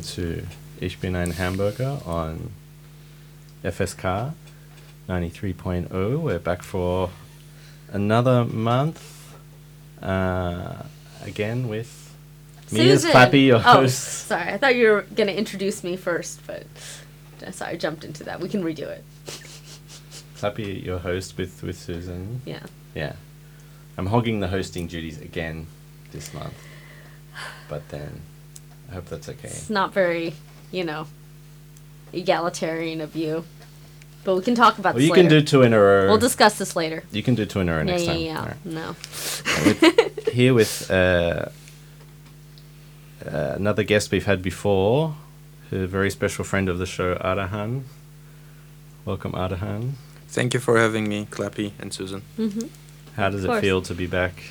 welcome to Ich bin ein Hamburger on FSK 93.0. We're back for another month. Uh, again with me as Clappy, your oh, host. Sorry, I thought you were gonna introduce me first, but uh, sorry, I jumped into that. We can redo it. Clappy, your host with, with Susan. Yeah. Yeah. I'm hogging the hosting duties again this month. But then I hope that's okay. It's not very, you know, egalitarian of you. But we can talk about Well, this you later. can do two in a row. We'll discuss this later. You can do two in a row next yeah, time. yeah. Alright. No. with, here with uh, uh, another guest we've had before, a very special friend of the show, Ardahan. Welcome, Ardahan. Thank you for having me, Clappy and Susan. hmm How does it course. feel to be back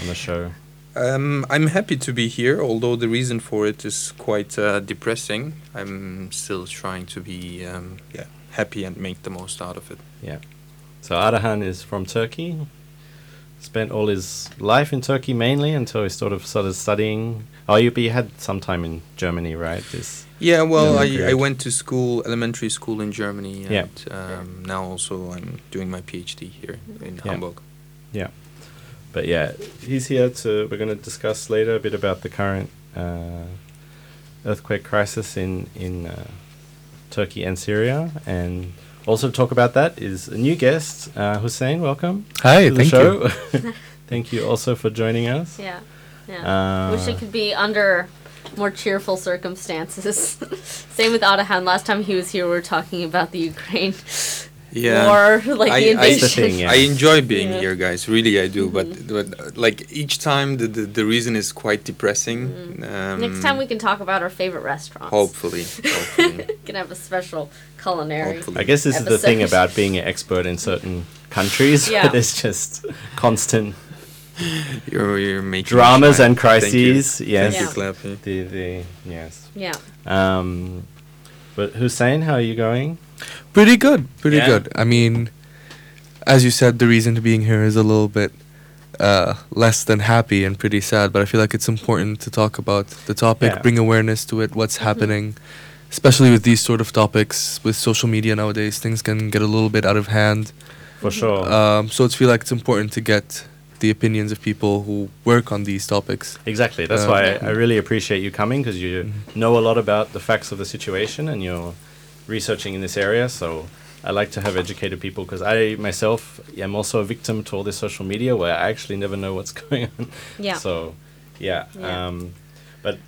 on the show? Um, I'm happy to be here, although the reason for it is quite uh, depressing. I'm still trying to be um, yeah happy and make the most out of it. Yeah. So Ardahan is from Turkey. Spent all his life in Turkey mainly until he sort of started studying. Oh, you, but you had some time in Germany, right? This. Yeah, well, Yeah, I, I went to school, elementary school in Germany, and Yeah. um, now also I'm doing my PhD here in Yeah. Hamburg. Yeah. But yeah, he's here to. We're going to discuss later a bit about the current uh, earthquake crisis in in uh, Turkey and Syria, and also to talk about that is a new guest, uh, Hussein. Welcome Hi, to the thank you. thank you also for joining us. Yeah. Yeah. Uh, Wish it could be under more cheerful circumstances. Same with Ardahan. Last time he was here, we were talking about the Ukraine Yeah. war, like I- the invasion. That's the thing, yeah. I enjoy being Yeah. here, guys. Really, I do. Mhm. But, but uh, like each time, the, the, the reason is quite depressing. Um, Mm-hmm. Next time we can talk about our favorite restaurants. Hopefully, hopefully. can have a special culinary. Hopefully. I guess this is the thing about being an expert in certain countries. Yeah. where there's just constant You're, you're making dramas smile. and Thank you. crises. Yes. Thank Yeah. Clappy. The the yes. Yeah. Um, but Hussein, how are you going? Pretty good, pretty Yeah. good. I mean, as you said, the reason to being here is a little bit uh, less than happy and pretty sad, but I feel like it's important to talk about the topic, Yeah. bring awareness to it, what's happening, especially with these sort of topics. With social media nowadays, things can get a little bit out of hand. For sure. Um, so it's feel like it's important to get the opinions of people who work on these topics. exactly. That's uh, why. I, I really appreciate you coming because you Mhm. know a lot about the facts of the situation and you're researching in this area. So I like to have educated people because I myself am also a victim to all this social media where I actually never know what's going on. Yeah. So, yeah. Yeah. Um, but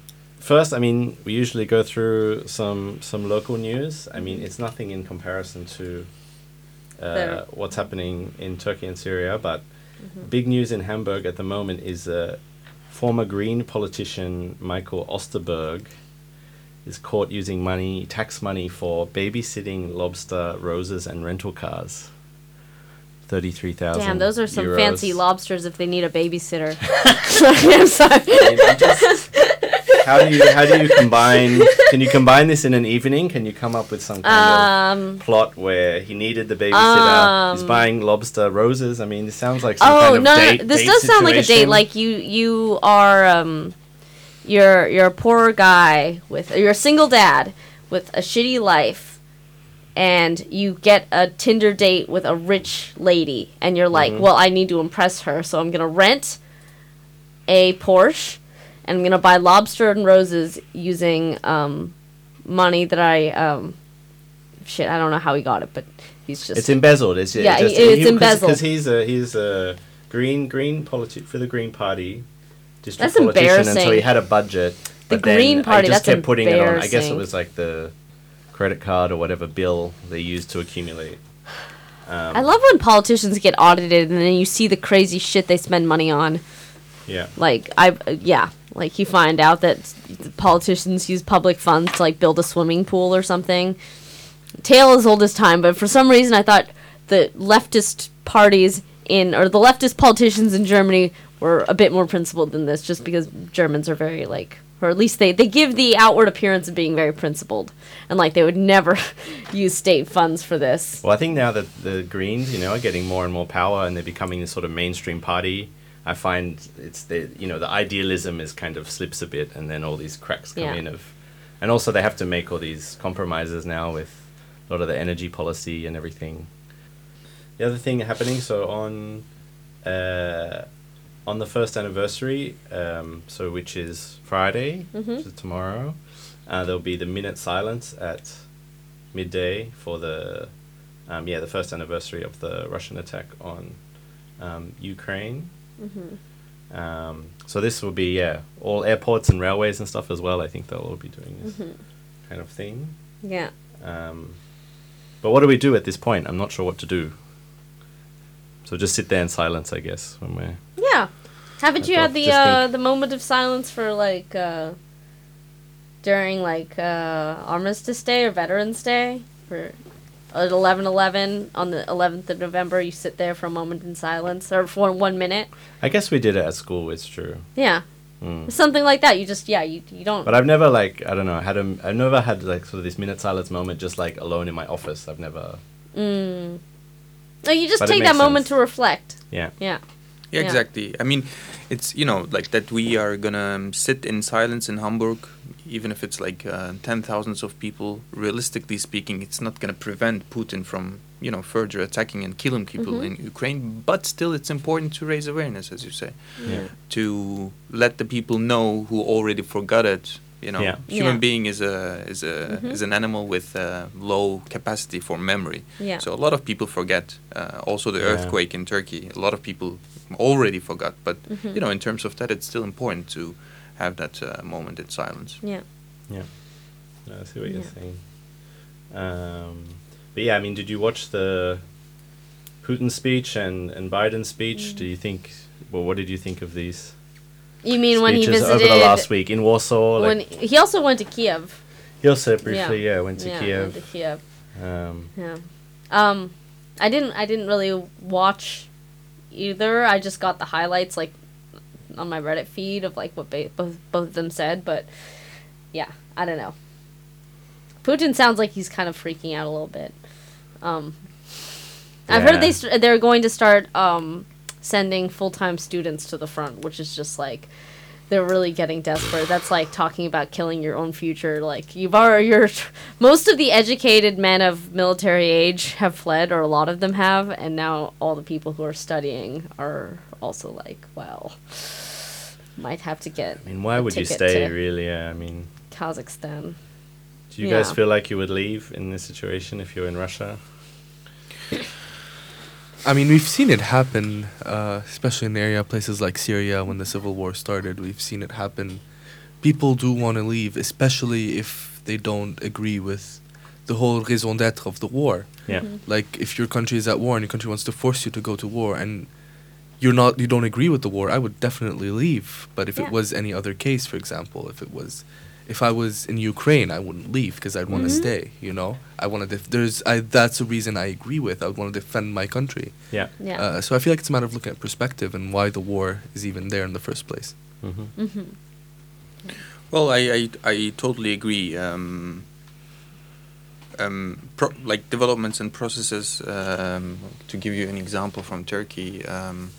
first, I mean, we usually go through some some local news. I mean, it's nothing in comparison to uh, what's happening in Turkey and Syria. But Mhm. big news in Hamburg at the moment is uh, former Green politician Michael Osterburg is caught using money, tax money, for babysitting lobster, roses, and rental cars. Thirty-three thousand. Damn, those are some euros. fancy lobsters if they need a babysitter. I'm sorry. I mean, just- how do you how do you combine? Can you combine this in an evening? Can you come up with some kind Um. of plot where he needed the babysitter? he's Um, buying lobster roses. I mean, this sounds like some Oh kind of no, date. no, this does sound like a date. Like you, you are um, you're you're a poor guy with you're a single dad with a shitty life, and you get a Tinder date with a rich lady, and you're like, Mhm. well, I need to impress her, so I'm gonna rent a Porsche, and I'm gonna buy lobster and roses using um, money that I um, shit, I don't know how he got it, but he's just It's embezzled. It's, Yeah, just, he- it's embezzled. because he's a he's a green green politi- for the Green Party. District That's politician until he had a budget. The Green I Party, just that's kept putting it on. I guess it was like the credit card or whatever bill they used to accumulate. Um, I love when politicians get audited and then you see the crazy shit they spend money on. Yeah. Like I, yeah, like you find out that the politicians use public funds to like build a swimming pool or something. Tale as old as time, but for some reason I thought the leftist parties in or the leftist politicians in Germany were a bit more principled than this, just because Germans are very like, or at least they they give the outward appearance of being very principled, and like they would never use state funds for this. Well, I think now that the Greens, you know, are getting more and more power and they're becoming this sort of mainstream party, I find it's the you know the idealism is kind of slips a bit, and then all these cracks come Yeah. in of and also they have to make all these compromises now with a lot of the energy policy and everything. The other thing happening, so on uh, on the first anniversary, um, so which is Friday, Mhm. which is tomorrow, uh, there'll be the minute silence at midday for the um, yeah the first anniversary of the Russian attack on um, Ukraine. Mm-hmm. Um, so this will be yeah all airports and railways and stuff as well. I think they'll all be doing this Mhm. kind of thing. Yeah. Um, but what do we do at this point? I'm not sure what to do. So just sit there in silence, I guess, when we're. Haven't you had the uh, the moment of silence for like uh, during like uh, Armistice Day or Veterans Day for at eleven eleven on the eleventh of November? You sit there for a moment in silence or for one minute. I guess we did it at school. It's true. Yeah, Mm. something like that. You just yeah you you don't. But I've never like I don't know had a I've never had like sort of this minute silence moment just like alone in my office. I've never mm. No, you just But take that moment sense. to reflect. yeah Yeah. Yeah, Yeah. exactly. I mean, it's you know like that we are gonna um, sit in silence in Hamburg, even if it's like uh, ten thousands of people. Realistically speaking, it's not gonna prevent Putin from you know further attacking and killing people Mhm. in Ukraine. But still, it's important to raise awareness, as you say, yeah to let the people know who already forgot it. You know, Yeah. human Yeah. being is a is a Mhm. is an animal with uh, low capacity for memory. Yeah. So a lot of people forget. Uh, also, the Yeah. earthquake in Turkey, a lot of people already forgot. But Mhm. you know, in terms of that, it's still important to have that uh, moment in silence. Yeah. yeah. No, I see what you're saying. Um, but yeah, I mean, did you watch the Putin speech and and Biden speech? Mm. Do you think? Well, what did you think of these You mean when he speeches visited? over the last week in Warsaw? when Like, he also went to Kiev. he also briefly, yeah, went to yeah, Kiev. Went to Kiev. Um, Yeah. Um, I didn't. I didn't really watch either. I just got the highlights like on my Reddit feed of like what ba- both both of them said. But yeah, I don't know. Putin sounds like he's kind of freaking out a little bit. Um, I've heard they st- they're going to start um, sending full time students to the front, which is just like they're really getting desperate. That's like talking about killing your own future. Like you've already, you're, most of the educated men of military age have fled, or a lot of them have, and now all the people who are studying are also like, well, might have to get I mean, why would you stay? Really? Yeah. I mean, Kazakhstan. do you guys feel like you would leave in this situation if you're in Russia? I mean, we've seen it happen, uh, especially in the area places like Syria when the civil war started. We've seen it happen. People do want to leave, especially if they don't agree with the whole raison d'être of the war. Yeah. Mm-hmm. Like, if your country is at war and your country wants to force you to go to war, and you're not, you don't agree with the war, I would definitely leave. But if Yeah. it was any other case, for example, if it was, if I was in Ukraine, I wouldn't leave because I'd want to Mhm. stay. You know, I want to. Def- there's, I. That's a reason I agree with. I would want to defend my country. Yeah. Yeah. Uh, so I feel like it's a matter of looking at perspective and why the war is even there in the first place. Mm-hmm. hmm Well, I I, I totally agree. Um, um, pro- like developments and processes. Um, to give you an example from Turkey. Um,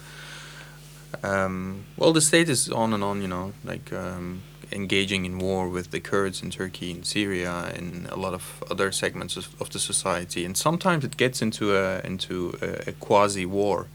um, well, the state is on and on. You know, like um, engaging in war with the Kurds in Turkey, in Syria, and a lot of other segments of, of the society. And sometimes it gets into a into a, a quasi war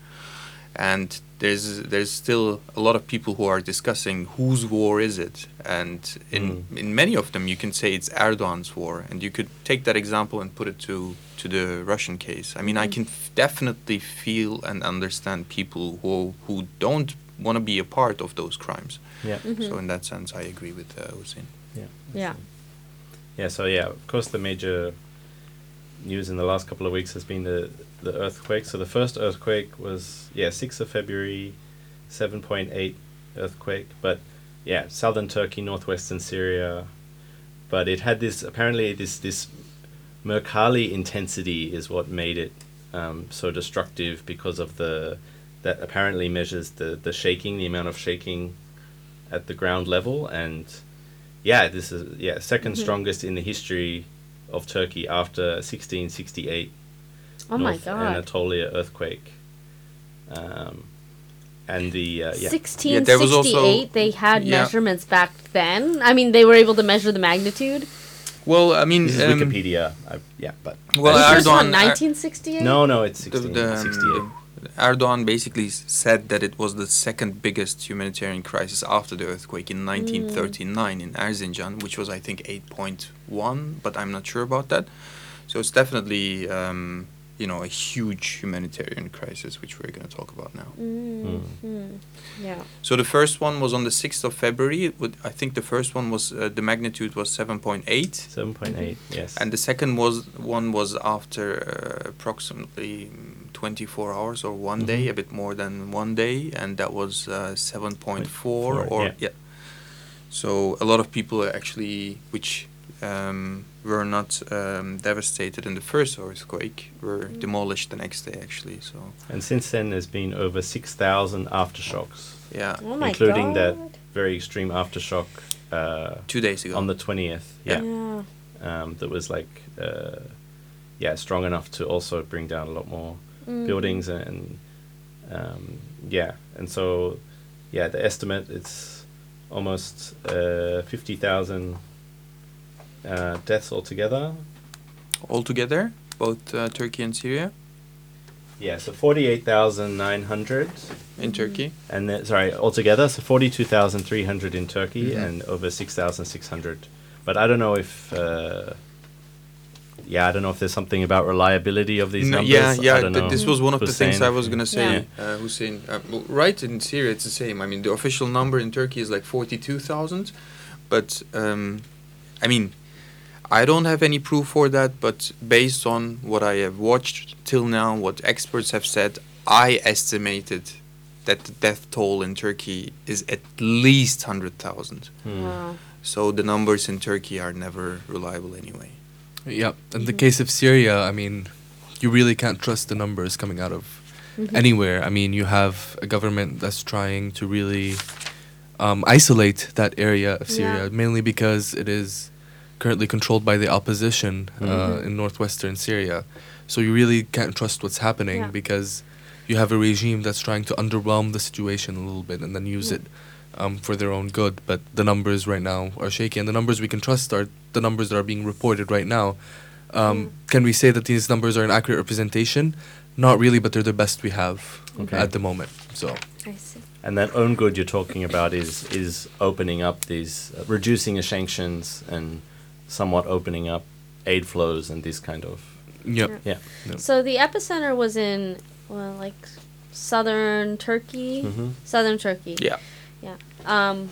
and there's there's still a lot of people who are discussing whose war is it. And in in many of them you can say it's Erdogan's war. And you could take that example and put it to to the Russian case. I mean I Mhm. can f- definitely feel and understand people who who don't want to be a part of those crimes Yeah. Mhm. so in that sense I agree with uh, Hussein Yeah. Yeah. Yeah. So yeah, of course, the major news in the last couple of weeks has been the the earthquake. So the first earthquake was yeah sixth of February, seven point eight earthquake. But yeah, southern Turkey, northwestern Syria. But it had this apparently this this Mercalli intensity is what made it um, so destructive because of the that apparently measures the, the shaking, the amount of shaking at the ground level. And yeah, this is yeah 2nd mm-hmm. strongest in the history of Turkey after 1668. Oh North Anatolia earthquake. Um, and the uh, yeah. 1668 yeah, they had yeah. measurements back then i mean they were able to measure the magnitude well i mean um, wikipedia I, yeah but well erdogan 1968 no no it's 1668 Erdogan basically said that it was the second biggest humanitarian crisis after the earthquake in 1939 in Erzincan, which was I think 8.1, but I'm not sure about that. So it's definitely um, you know a huge humanitarian crisis, which we're going to talk about now. Mm, mm, yeah. So the first one was on the 6th of February. I think the first one was uh, the magnitude was 7.8. 7.8, yes. And the second was one was after uh, approximately mm, 24 hours or one day, Mhm. a bit more than one day, and that was uh, 7.4 four, or yeah. yeah. So a lot of people actually, which um, were not um, devastated in the first earthquake, were Mm. demolished the next day actually. So and since then, there's been over 6,000 aftershocks, yeah, Oh my including god. that very extreme aftershock uh, two days ago. on the 20th. Yeah. Yeah. Um, that was like, uh, yeah, strong enough to also bring down a lot more Mm. buildings and, um, yeah. And so, yeah, the estimate it's almost uh, 50,000 uh, deaths altogether. Altogether, both uh, Turkey and Syria Yeah, so 48,900. in Turkey. And then, sorry, altogether, so 42,300 in Turkey Mhm. and over 6,600. But I don't know if, uh, yeah, I don't know if there's something about reliability of these No, numbers. yeah, yeah. th- this was one of the things I was gonna say. Yeah. Uh, Hussein, uh, well, right in Syria, it's the same. I mean, the official number in Turkey is like forty-two thousand, but um, I mean, I don't have any proof for that. But based on what I have watched till now, what experts have said, I estimated that the death toll in Turkey is at least hundred thousand. Hmm. Wow. So the numbers in Turkey are never reliable anyway. Yeah. In the Mhm. case of Syria, I mean, you really can't trust the numbers coming out of Mhm. anywhere. I mean, you have a government that's trying to really um, isolate that area of Syria, Yeah. mainly because it is currently controlled by the opposition uh, Mhm. in northwestern Syria. So you really can't trust what's happening Yeah. because you have a regime that's trying to underwhelm the situation a little bit and then use Yeah. it um, for their own good. But the numbers right now are shaky, and the numbers we can trust are the numbers that are being reported right now. Um, Mm. Can we say that these numbers are an accurate representation? Not really, but they're the best we have Okay. at the moment. So I see. And that own good you're talking about is is opening up these, uh, reducing the sanctions and somewhat opening up aid flows and this kind of. yep. Yeah. Yeah. Yep. So the epicenter was in, well, like southern Turkey. Mm-hmm. Southern Turkey. Yeah. Yeah. Um,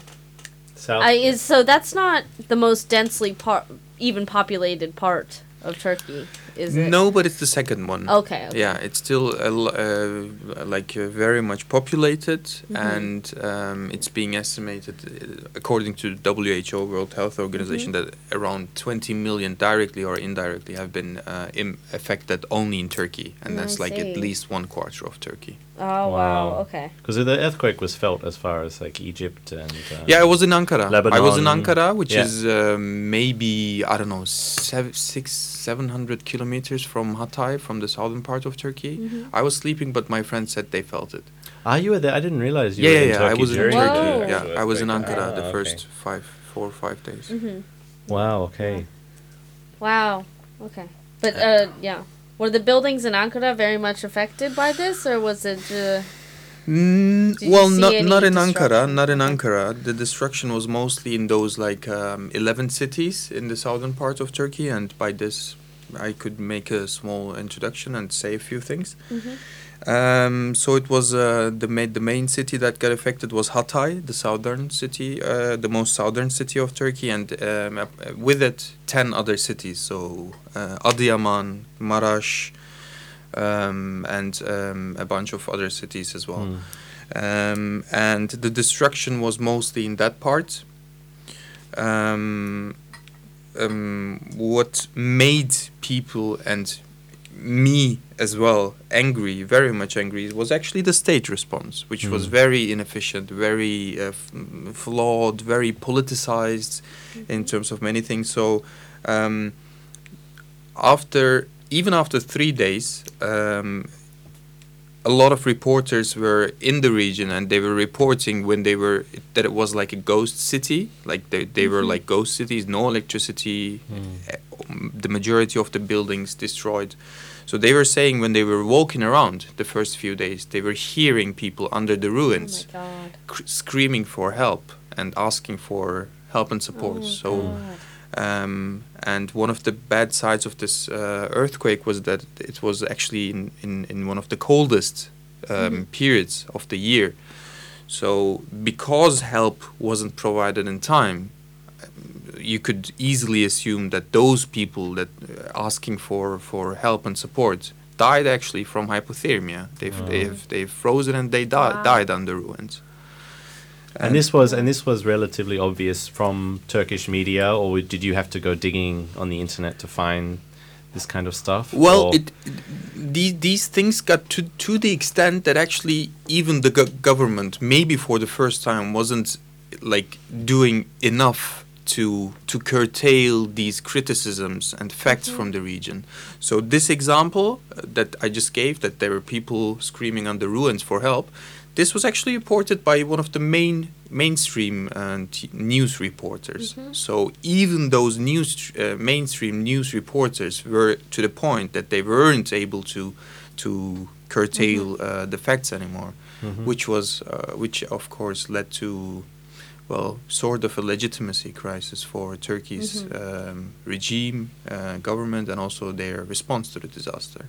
South. I is so that's not the most densely part, even populated part of Turkey, is it? No, but it's the second one. Okay. okay. Yeah, it's still uh, like uh, very much populated, Mhm. and um, it's being estimated, uh, according to WHO, World Health Organization, Mm-hmm. that around 20 million directly or indirectly have been uh, Im- affected only in Turkey, and that's like at least one quarter of Turkey. Oh wow. Wow. Okay. Because the earthquake was felt as far as like Egypt and. Uh, yeah, I was in Ankara. I was in Ankara, which Yeah. is um, maybe I don't know, seven, six, seven hundred kilometers from Hatay, from the southern part of Turkey. Mhm. I was sleeping, but my friend said they felt it. Ah, you were there. I didn't realize you yeah, were yeah, in yeah. Turkey I was in during Whoa. Turkey. the Yeah, I was in. Ankara Ah, the okay. first five, four or five days. Mhm. Wow. Okay. Wow. Okay. But uh, yeah. Were the buildings in Ankara very much affected by this, or was it? Uh, Mm, well, not not in Ankara. Not in Ankara. The destruction was mostly in those like um, eleven cities in the southern part of Turkey, and by this, I could make a small introduction and say a few things. mhm. Um, so it was uh, the ma- the main city that got affected was Hatay, the southern city, uh, the most southern city of Turkey, and um, uh, with it ten other cities. So uh, Adıyaman, Maraş, um, and um, a bunch of other cities as well. Mm. Um, and the destruction was mostly in that part. Um, um, what made people and me as well angry, very much angry, was actually the state response, which was Mm. very inefficient, very uh, f- flawed, very politicized in terms of many things. So, um, after even after three days, um, a lot of reporters were in the region and they were reporting when they were that it was like a ghost city like they, they were like ghost cities no electricity um, the majority of the buildings destroyed. So they were saying when they were walking around the first few days they were hearing people under the ruins Oh cr- screaming for help and asking for help and support. Oh so, um, and one of the bad sides of this uh, earthquake was that it was actually in, in, in one of the coldest um, Mhm. periods of the year. So, because help wasn't provided in time, you could easily assume that those people that uh, asking for, for help and support died actually from hypothermia. They've, Oh. they've, they've frozen and they di- Wow. died under ruins. And this was and this was relatively obvious from Turkish media, or did you have to go digging on the internet to find this kind of stuff? Well, it, it these these things got to to the extent that actually even the go- government, maybe for the first time, wasn't like doing enough to to curtail these criticisms and facts from the region. So this example uh, that I just gave, that there were people screaming on the ruins for help, this was actually reported by one of the main mainstream uh, news reporters. So even those news uh, mainstream news reporters were to the point that they weren't able to to curtail uh, the facts anymore, Mhm. which was uh, which of course led to well sort of a legitimacy crisis for Turkey's um, regime, uh, government, and also their response to the disaster.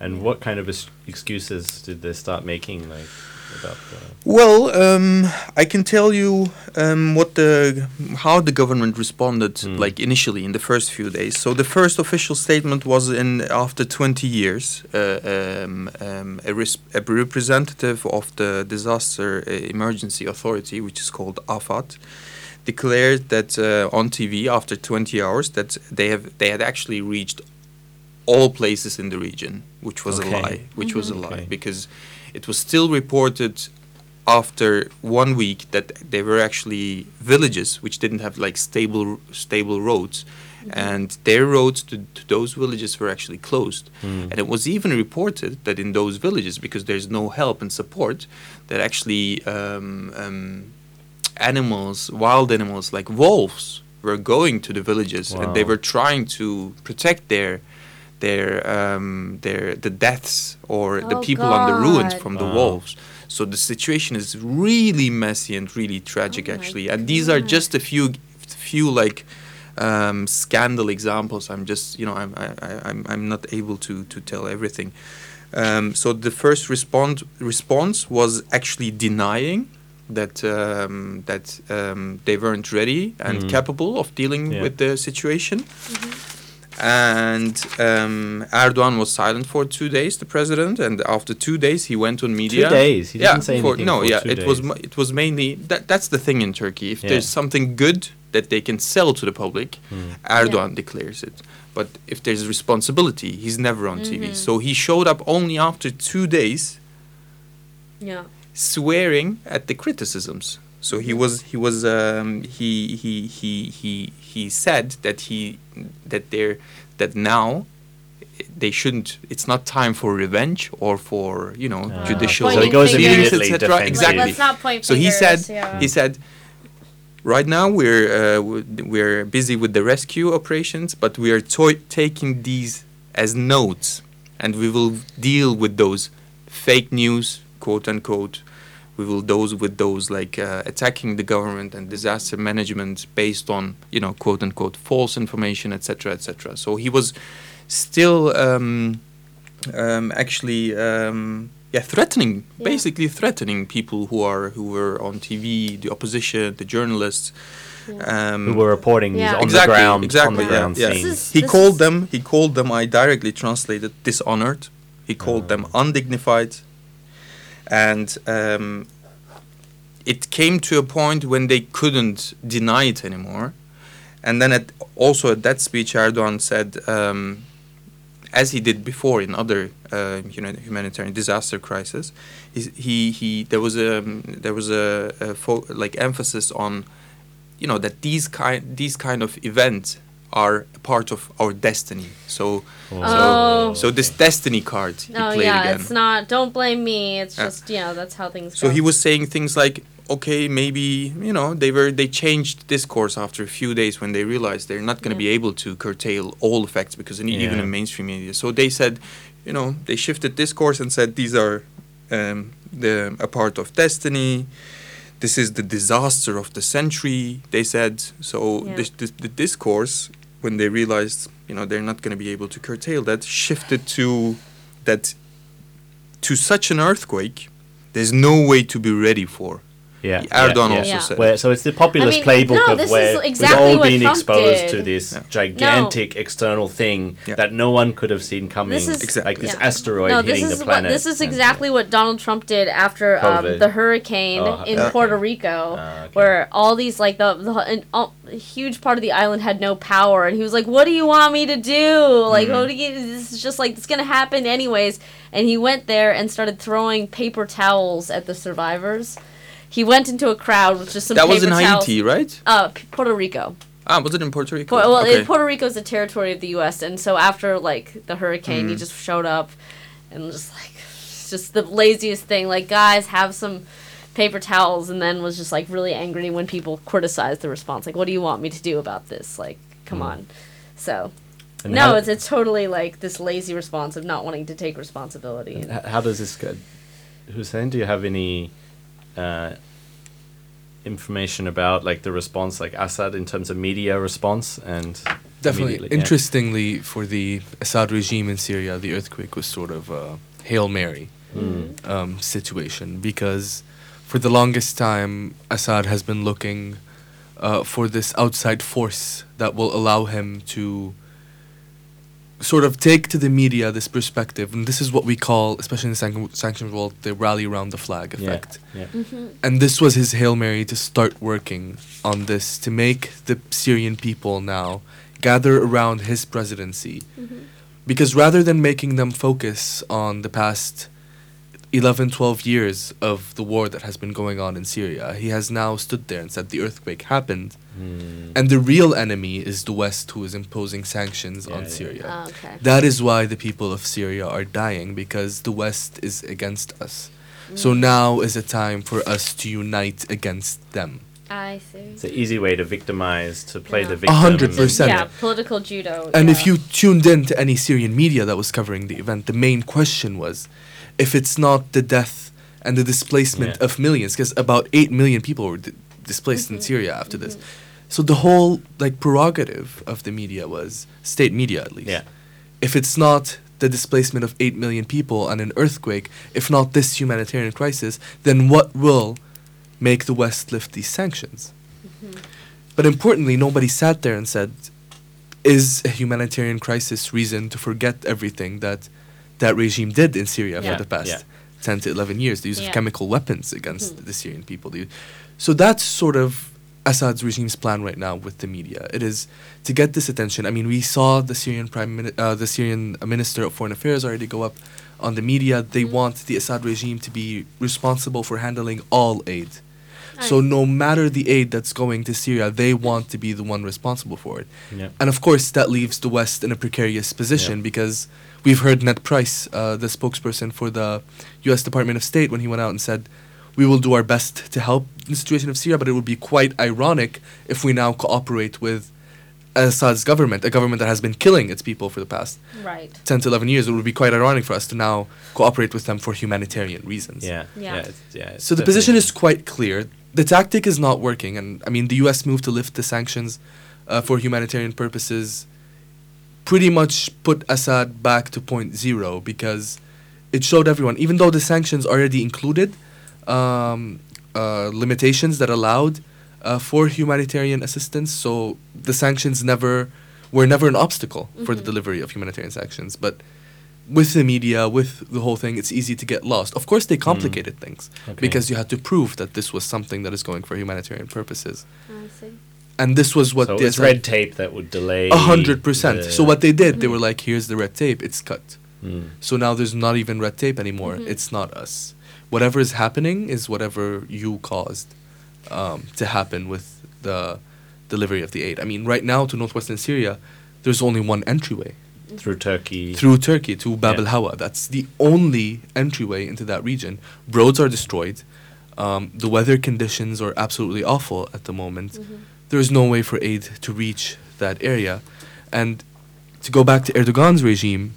and what kind of es- excuses did they start making, like about the? Well, um, I can tell you um, what the how the government responded Mm. like initially in the first few days. So the first official statement was in after 20 years, uh, um, um, a, a representative of the disaster uh, emergency authority, which is called AFAD, declared that uh, on TV after 20 hours that they have they had actually reached all places in the region, which was Okay. a lie, which was a lie Okay. because it was still reported after one week that there were actually villages which didn't have like stable stable roads. And their roads to, to those villages were actually closed. Mm. and it was even reported that in those villages because there's no help and support that actually um, um, animals wild animals like wolves were going to the villages. And they were trying to protect their their um, their the deaths or the Oh, people on the ruins God. from the Wow. wolves. So the situation is really messy and really tragic, Oh actually. And these are just a few few like um, scandal examples. I'm just you know I'm I, I- I'm I'm not able to to tell everything. Um, so the first respond response was actually denying that um, that um, they weren't ready and Mm. capable of dealing Yeah. with the situation. And um, Erdogan was silent for two days, the president, and after two days he went on media. Two days. He yeah, didn't say for, anything. no, for yeah, two it was days. ma- it was mainly that. That's the thing in Turkey. If Yeah. there's something good that they can sell to the public, Mm. Erdogan declares it. But if there's responsibility, he's never on TV. Mhm. So he showed up only after two days, Yeah. swearing at the criticisms. So he was he was um, he he he he he said that he that they're that now they shouldn't. It's not time for revenge or for you know Ah. judicial. So he goes immediately etc. Exactly. Like, let's not point So he said yeah. he said, right now we're uh, we're busy with the rescue operations, but we are to- taking these as notes, and we will deal with those fake news, quote unquote. We will those with those like uh, attacking the government and disaster management based on you know quote unquote false information, etc., etc. So he was still um, um, actually um, yeah threatening Yeah. basically threatening people who are who were on TV, the opposition, the journalists. Yeah. Um, Who were reporting these Yeah. on exactly, the ground, exactly, on the yeah, ground yeah. scene. Is- he called them. He called them. I directly translated dishonored. He called them Ah. undignified, and um, it came to a point when they couldn't deny it anymore. And then, at, also at that speech, Erdogan said, um, as he did before in other uh, huma- humanitarian disaster crisis, he, he, he there was a there was a, a like emphasis on, you know, that these kind these kind of events are part of our destiny. So, Oh. so, so this destiny card he No, played yeah, again. it's not. Don't blame me. It's Yeah. just you know that's how things So go. he was saying things like, okay, maybe you know they were they changed discourse after a few days when they realized they're not going to Yeah. be able to curtail all effects because in, even in mainstream media. So they said, you know, they shifted discourse and said these are um, the a part of destiny. This is the disaster of the century. They said so. Yeah. This, this, the discourse when they realized you know they're not going to be able to curtail that shifted to that to such an earthquake there's no way to be ready for. Yeah, Erdogan yeah, also Yeah. said. Where, so it's the populist I mean, playbook no, of this where is we've all what been Trump exposed did. to this Yeah. gigantic external thing Yeah. that no one could have seen coming, This is- Exactly. like this yeah. asteroid no, this hitting is the what planet. this is and- exactly what Donald Trump did after um, the hurricane Oh, in okay. Puerto Rico, Ah, okay. where all these like the, the an, all, a huge part of the island had no power, and he was like, "What do you want me to do? Like, Mm-hmm. what do you? This is just like it's gonna happen anyways." And he went there and started throwing paper towels at the survivors. He went into a crowd with just some. that was in towels. Haiti, right? Uh, Puerto Rico. Ah, was it in Puerto Rico? Well, well okay. Puerto Rico is a territory of the U.S., and so after like the hurricane, he Mm. just showed up, and just like, just the laziest thing. Like, guys, have some paper towels, and then was just like really angry when people criticized the response. Like, what do you want me to do about this? Like, come Mm. on. So And no, how, it's it's totally like this lazy response of not wanting to take responsibility. h- how does this go? Hussein, do you have any uh, information about like the response, like Assad, in terms of media response and Definitely. immediately- yeah. Interestingly, for the Assad regime in Syria, the earthquake was sort of a Hail Mary Mm. um, situation because for the longest time, Assad has been looking uh, for this outside force that will allow him to sort of take to the media this perspective. And this is what we call, especially in the sanction, sanctions world, the rally around the flag Yeah, effect. yeah. Mm-hmm. And this was his Hail Mary to start working on this, to make the Syrian people now gather around his presidency. Mm-hmm. Because rather than making them focus on the past 11, 12 years of the war that has been going on in Syria, he has now stood there and said the earthquake happened. Mm. And the real enemy is the West who is imposing sanctions Yeah, on yeah. Syria. Ah, okay. That is why the people of Syria are dying because the West is against us. So Mm. now is a time for us to unite against them. I see. It's an easy way to victimize, to play Yeah. the A victim. hundred and- percent. Yeah, political judo. And yeah. if you tuned in to any Syrian media that was covering the event, the main question was if it's not the death and the displacement Yeah. of millions, because about 8 million people were di- displaced in Syria after this. So the whole like prerogative of the media was state media at least. Yeah. If it's not the displacement of 8 million people and an earthquake, if not this humanitarian crisis, then what will make the West lift these sanctions? But importantly, nobody sat there and said, is a humanitarian crisis reason to forget everything that that regime did in Syria Yeah. for the past Yeah. 10 to 11 years, the use Yeah. of chemical weapons against Mhm. the Syrian people. The- So that's sort of Assad's regime's plan right now with the media. It is to get this attention. I mean, we saw the Syrian prime Mini- uh, the Syrian minister of foreign affairs already go up on the media. They Mhm. want the Assad regime to be responsible for handling all aid. I So no matter the aid that's going to Syria, they want to be the one responsible for it. Yeah. And of course, that leaves the West in a precarious position Yeah. because we've heard Ned Price, uh, the spokesperson for the U.S. Department of State, when he went out and said, "We will do our best to help the situation of Syria, but it would be quite ironic if we now cooperate with Assad's government, a government that has been killing its people for the past right. 10 to 11 years. It would be quite ironic for us to now cooperate with them for humanitarian reasons." Yeah. Yeah. Yeah. it's, yeah it's So the position is quite clear. The tactic is not working, and I mean the U.S. move to lift the sanctions uh, for humanitarian purposes pretty much put Assad back to point zero because it showed everyone, even though the sanctions already included um, uh, limitations that allowed uh, for humanitarian assistance. So the sanctions never were never an obstacle for the Mhm. delivery of humanitarian sanctions, but. With the media, with the whole thing, it's easy to get lost. Of course, they complicated things Okay. because you had to prove that this was something that is going for humanitarian purposes. I see. And this was what so the it's red tape that would delay. A hundred percent. So what they did, they Mhm. were like, "Here's the red tape. It's cut." Mm. So now there's not even red tape anymore. Mhm. It's not us. Whatever is happening is whatever you caused um, to happen with the delivery of the aid. I mean, right now to northwestern Syria, there's only one entryway through Turkey. through Turkey to Bab Yeah. al Hawa. That's the only entryway into that region. Roads are destroyed. Um, the weather conditions are absolutely awful at the moment. There is no way for aid to reach that area. And to go back to Erdogan's regime,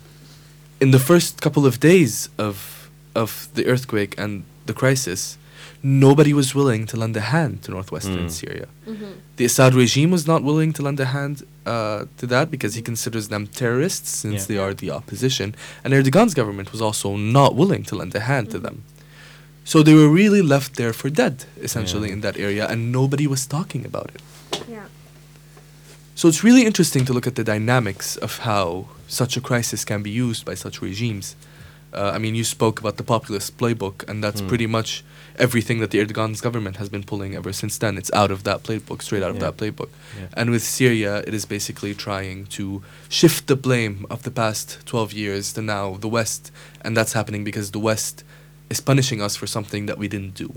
in the first couple of days of of the earthquake and the crisis, nobody was willing to lend a hand to northwestern Mm. Syria. Mm-hmm. The Assad regime was not willing to lend a hand uh, to that because he considers them terrorists since Yeah. they are the opposition. And Erdogan's government was also not willing to lend a hand to them. So they were really left there for dead, essentially, Yeah. in that area, and nobody was talking about it. Yeah. So it's really interesting to look at the dynamics of how such a crisis can be used by such regimes. Uh, I mean, you spoke about the populist playbook, and that's Hmm. pretty much everything that the Erdogan's government has been pulling ever since then. It's out of that playbook, straight out of that playbook. Yeah. And with Syria, it is basically trying to shift the blame of the past 12 years to now the West, and that's happening because the West is punishing us for something that we didn't do.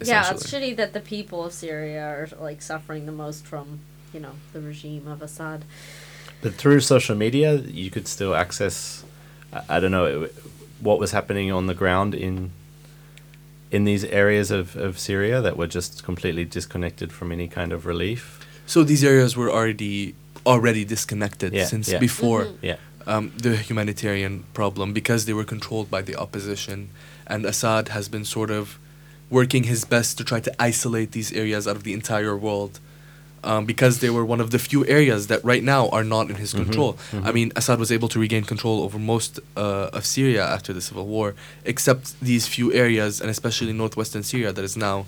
Yeah, it's essentially. shitty that the people of Syria are like suffering the most from, you know, the regime of Assad. But through social media, you could still access. I, I don't know it- what was happening on the ground in in these areas of, of Syria that were just completely disconnected from any kind of relief. So these areas were already already disconnected Yeah, since yeah. before Mhm. Yeah, um, the humanitarian problem because they were controlled by the opposition, and Assad has been sort of working his best to try to isolate these areas out of the entire world. Um, because they were one of the few areas that right now are not in his Mhm, control. I mhm. mean, Assad was able to regain control over most uh, of Syria after the civil war, except these few areas, and especially northwestern Syria, that is now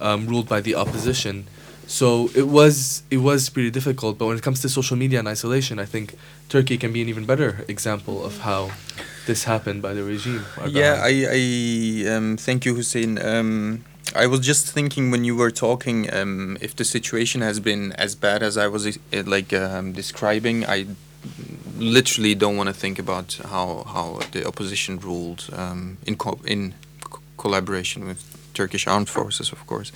um, ruled by the opposition. So it was it was pretty difficult. But when it comes to social media and isolation, I think Turkey can be an even better example of how this happened by the regime. Yeah, I, I um, thank you, Hussein. Um, I was just thinking when you were talking, um, if the situation has been as bad as I was uh, like um, describing, I literally don't want to think about how, how the opposition ruled um, in co- in co- collaboration with Turkish armed forces, of course.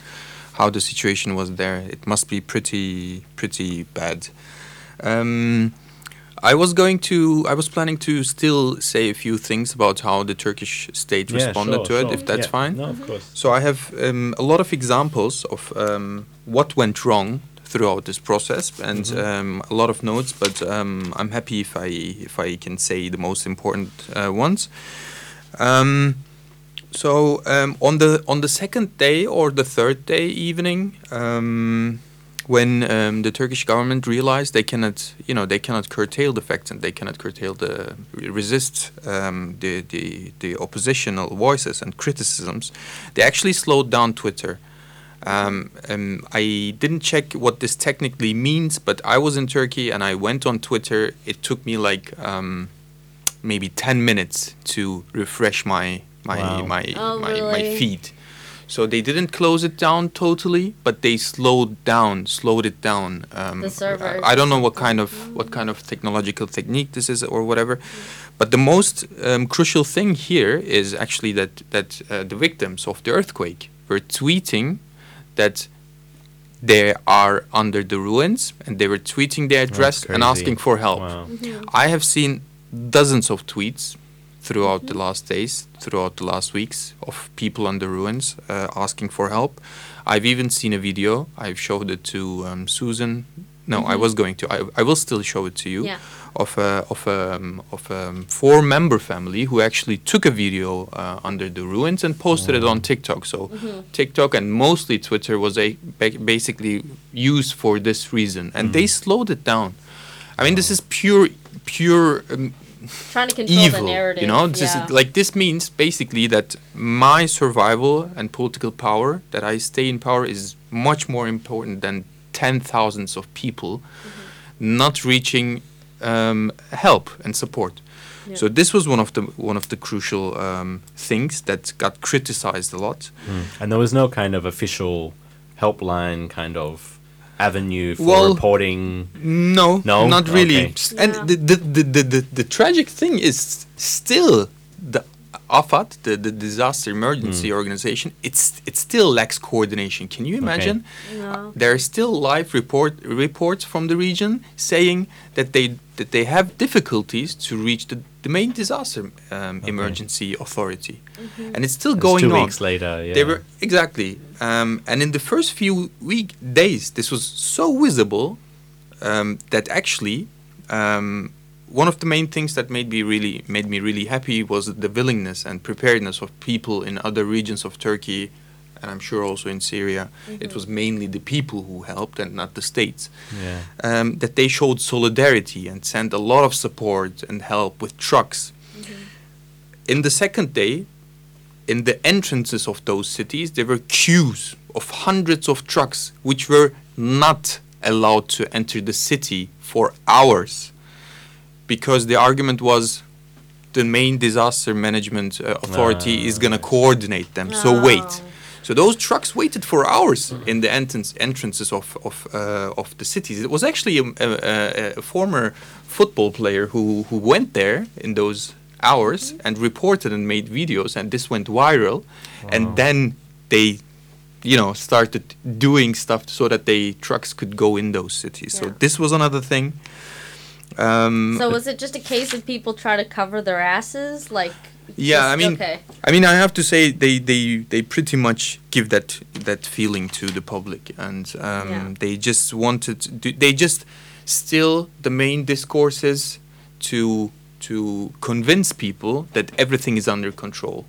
How the situation was there, it must be pretty pretty bad. Um, I was going to. I was planning to still say a few things about how the Turkish state Yeah, responded sure, to it, sure. if that's Yeah. fine. No, of course. So I have um, a lot of examples of um, what went wrong throughout this process, and Mhm. um, a lot of notes. But um, I'm happy if I if I can say the most important uh, ones. Um, so um, on the on the second day or the third day evening, um, when um, the Turkish government realized they cannot, you know, they cannot curtail the facts and they cannot curtail the resist um, the, the the oppositional voices and criticisms, they actually slowed down Twitter. Um, um, I didn't check what this technically means, but I was in Turkey and I went on Twitter. It took me like um, maybe ten minutes to refresh my my Wow. my Oh, my, my feed. So they didn't close it down totally, but they slowed down, slowed it down. Um, The servers I don't know what kind of what kind of technological technique this is or whatever, but the most um, crucial thing here is actually that that uh, the victims of the earthquake were tweeting that they are under the ruins, and they were tweeting their address and asking for help. Wow. I have seen dozens of tweets throughout the last days, throughout the last weeks, of people on the ruins uh, asking for help. I've even seen a video. I've showed it to um, Susan. No, I was going to. I, I will still show it to you. Yeah. Of a of a of a four-member family who actually took a video uh, under the ruins and posted it on TikTok. So TikTok and mostly Twitter was a ba- basically used for this reason, and they slowed it down. I mean, this is pure pure um, Trying to control evil. the narrative. You know, this yeah. is, like this means basically that my survival and political power, that I stay in power, is much more important than ten thousands of people Mm-hmm. not reaching um, help and support. Yeah. So this was one of the one of the crucial um, things that got criticized a lot. Mm. And there was no kind of official helpline kind of avenue for Well, reporting. No, No? not really. Okay. S- And Yeah. the, the, the, the, the, the tragic thing is still the AFAD, the, the disaster emergency organization, it's it still lacks coordination. Can you imagine? No. There are still live report reports from the region saying that they that they have difficulties to reach the, the main disaster um, emergency authority, and it's still It's going two on. weeks later. Yeah. They were exactly, um, and in the first few week days, this was so visible um, that actually um, one of the main things that made me really made me really happy was the willingness and preparedness of people in other regions of Turkey, and I'm sure also in Syria. It was mainly the people who helped and not the states. yeah. Um, that they showed solidarity and sent a lot of support and help with trucks. In the second day, in the entrances of those cities, there were queues of hundreds of trucks which were not allowed to enter the city for hours because the argument was the main disaster management uh, authority is going to coordinate them. So wait. Oh. So those trucks waited for hours in the entrance entrances of of uh, of the cities. It was actually a, a, a, a former football player who who went there in those hours and reported and made videos, and this went viral. And then they, you know, started doing stuff so that the trucks could go in those cities. So this was another thing. Um, So was it just a case of people try to cover their asses, like? Yeah, just- I mean, okay. I mean, I have to say they they they pretty much give that that feeling to the public, and um, Yeah. they just wanted to they just still the main discourses to to convince people that everything is under control.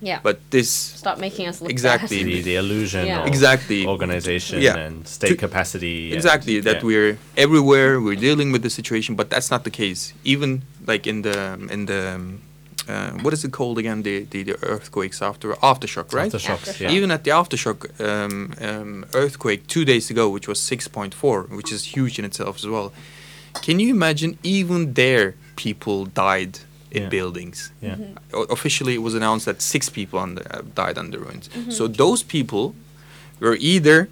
Yeah. But this Stop making us look Exactly. bad. The, the illusion Yeah. of Exactly. organization Yeah. and state To- capacity. and- exactly that yeah. we're everywhere we're dealing with the situation but that's not the case even like in the in the um, uh, what is it called again the, the, the earthquakes after aftershock right Aftershocks, Aftershock. yeah. even at the aftershock um, um, earthquake two days ago which was 6.4 which is huge in itself as well can you imagine even there people died in Yeah. buildings Yeah. O- officially it was announced that six people on the, uh, died on the ruins. So those people were either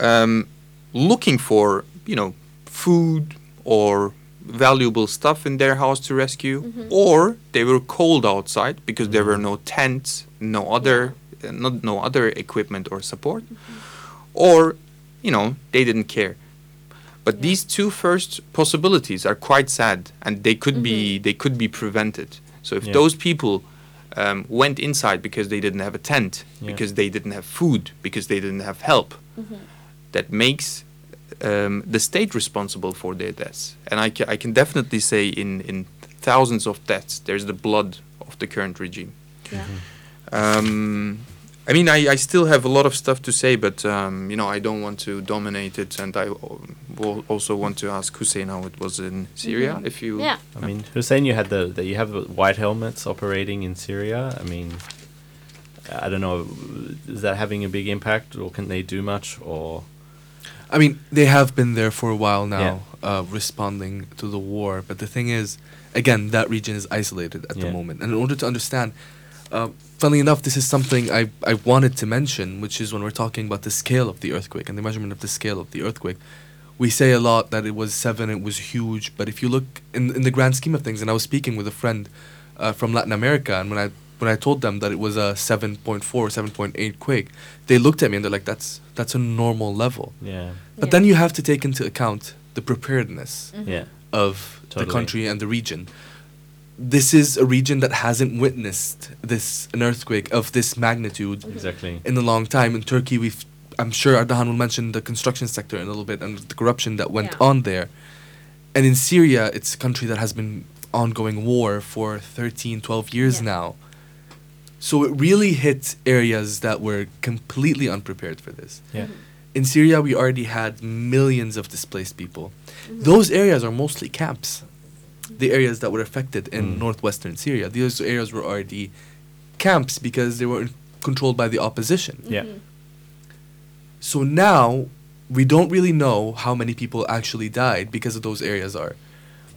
um, looking for you know food or valuable stuff in their house to rescue, or they were cold outside because there were no tents, no other uh, not, no other equipment or support, or you know they didn't care. But Yeah. these two first possibilities are quite sad, and they could be they could be prevented. So if Yeah. those people um, went inside because they didn't have a tent, Yeah. because they didn't have food, because they didn't have help, that makes um, the state responsible for their deaths. And I, ca- I can definitely say in, in thousands of deaths, there's the blood of the current regime. Yeah. Um, I mean, I, I still have a lot of stuff to say, but um, you know, I don't want to dominate it, and I will also want to ask Hussein how it was in Syria. If you, Yeah. I mean, Hussein, you had the, the you have the white helmets operating in Syria. I mean, I don't know, is that having a big impact, or can they do much, or I mean, they have been there for a while now, uh, responding to the war. But the thing is, again, that region is isolated at the moment. And in order to understand, uh, funnily enough, this is something I, I wanted to mention, which is when we're talking about the scale of the earthquake and the measurement of the scale of the earthquake. We say a lot that it was seven, it was huge. But if you look in, in the grand scheme of things, and I was speaking with a friend uh, from Latin America, and when I when I told them that it was a 7.4 or 7.8 quake, they looked at me and they're like, "That's that's a normal level." yeah, But Yeah. then you have to take into account the preparedness yeah, of the country and the region. This is a region that hasn't witnessed this an earthquake of this magnitude exactly. in a long time. In Turkey, we've I'm sure Ardahan will mention the construction sector in a little bit and the corruption that went Yeah. on there. And in Syria, it's a country that has been ongoing war for 13, 12 years Yeah. now. So it really hit areas that were completely unprepared for this Yeah, in Syria, we already had millions of displaced people. Mm-hmm. Those areas are mostly camps. The areas that were affected in Mm. northwestern Syria, those areas were already camps because they were controlled by the opposition. yeah, So now we don't really know how many people actually died because of those areas are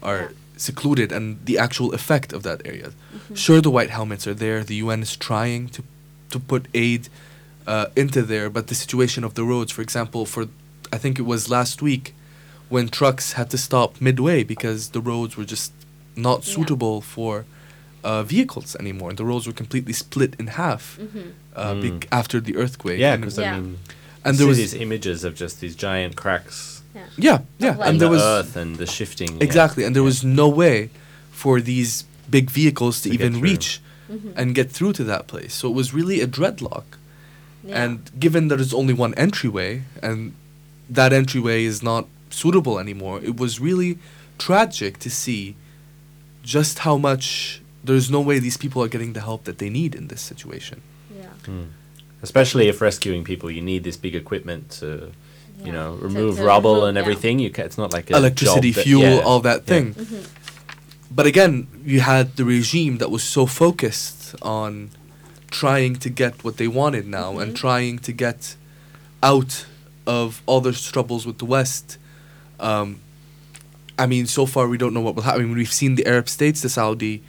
are Yeah. secluded and the actual effect of that area. Sure, the white helmets are there. The UN is trying to to put aid uh, into there, but the situation of the roads, for example, for I think it was last week when trucks had to stop midway because the roads were just not Yeah. suitable for uh, vehicles anymore. The roads were completely split in half Mm-hmm. uh, Mm. bec- after the earthquake. Yeah, And- because Yeah. I mean, and there was these images of just these giant cracks yeah, yeah, Like- in and there the was earth and the shifting. yeah. exactly, and there Yeah. was no way for these big vehicles to, To even reach Mm-hmm. and get through to that place. So it was really a dreadlock. Yeah. And given that there's only one entryway, and that entryway is not suitable anymore, it was really tragic to see just how much there's no way these people are getting the help that they need in this situation. yeah. Mm. Especially if rescuing people, you need this big equipment to, you know, remove to rubble remove- and yeah. everything. You ca- it's not like a Electricity, job that- fuel, yeah. all that Yeah. thing. Mm-hmm. But again, you had the regime that was so focused on trying to get what they wanted now and Mhm. trying to get out of all their troubles with the West. Um, I mean, so far we don't know what will happen. I mean, we've seen the Arab states, the Saudi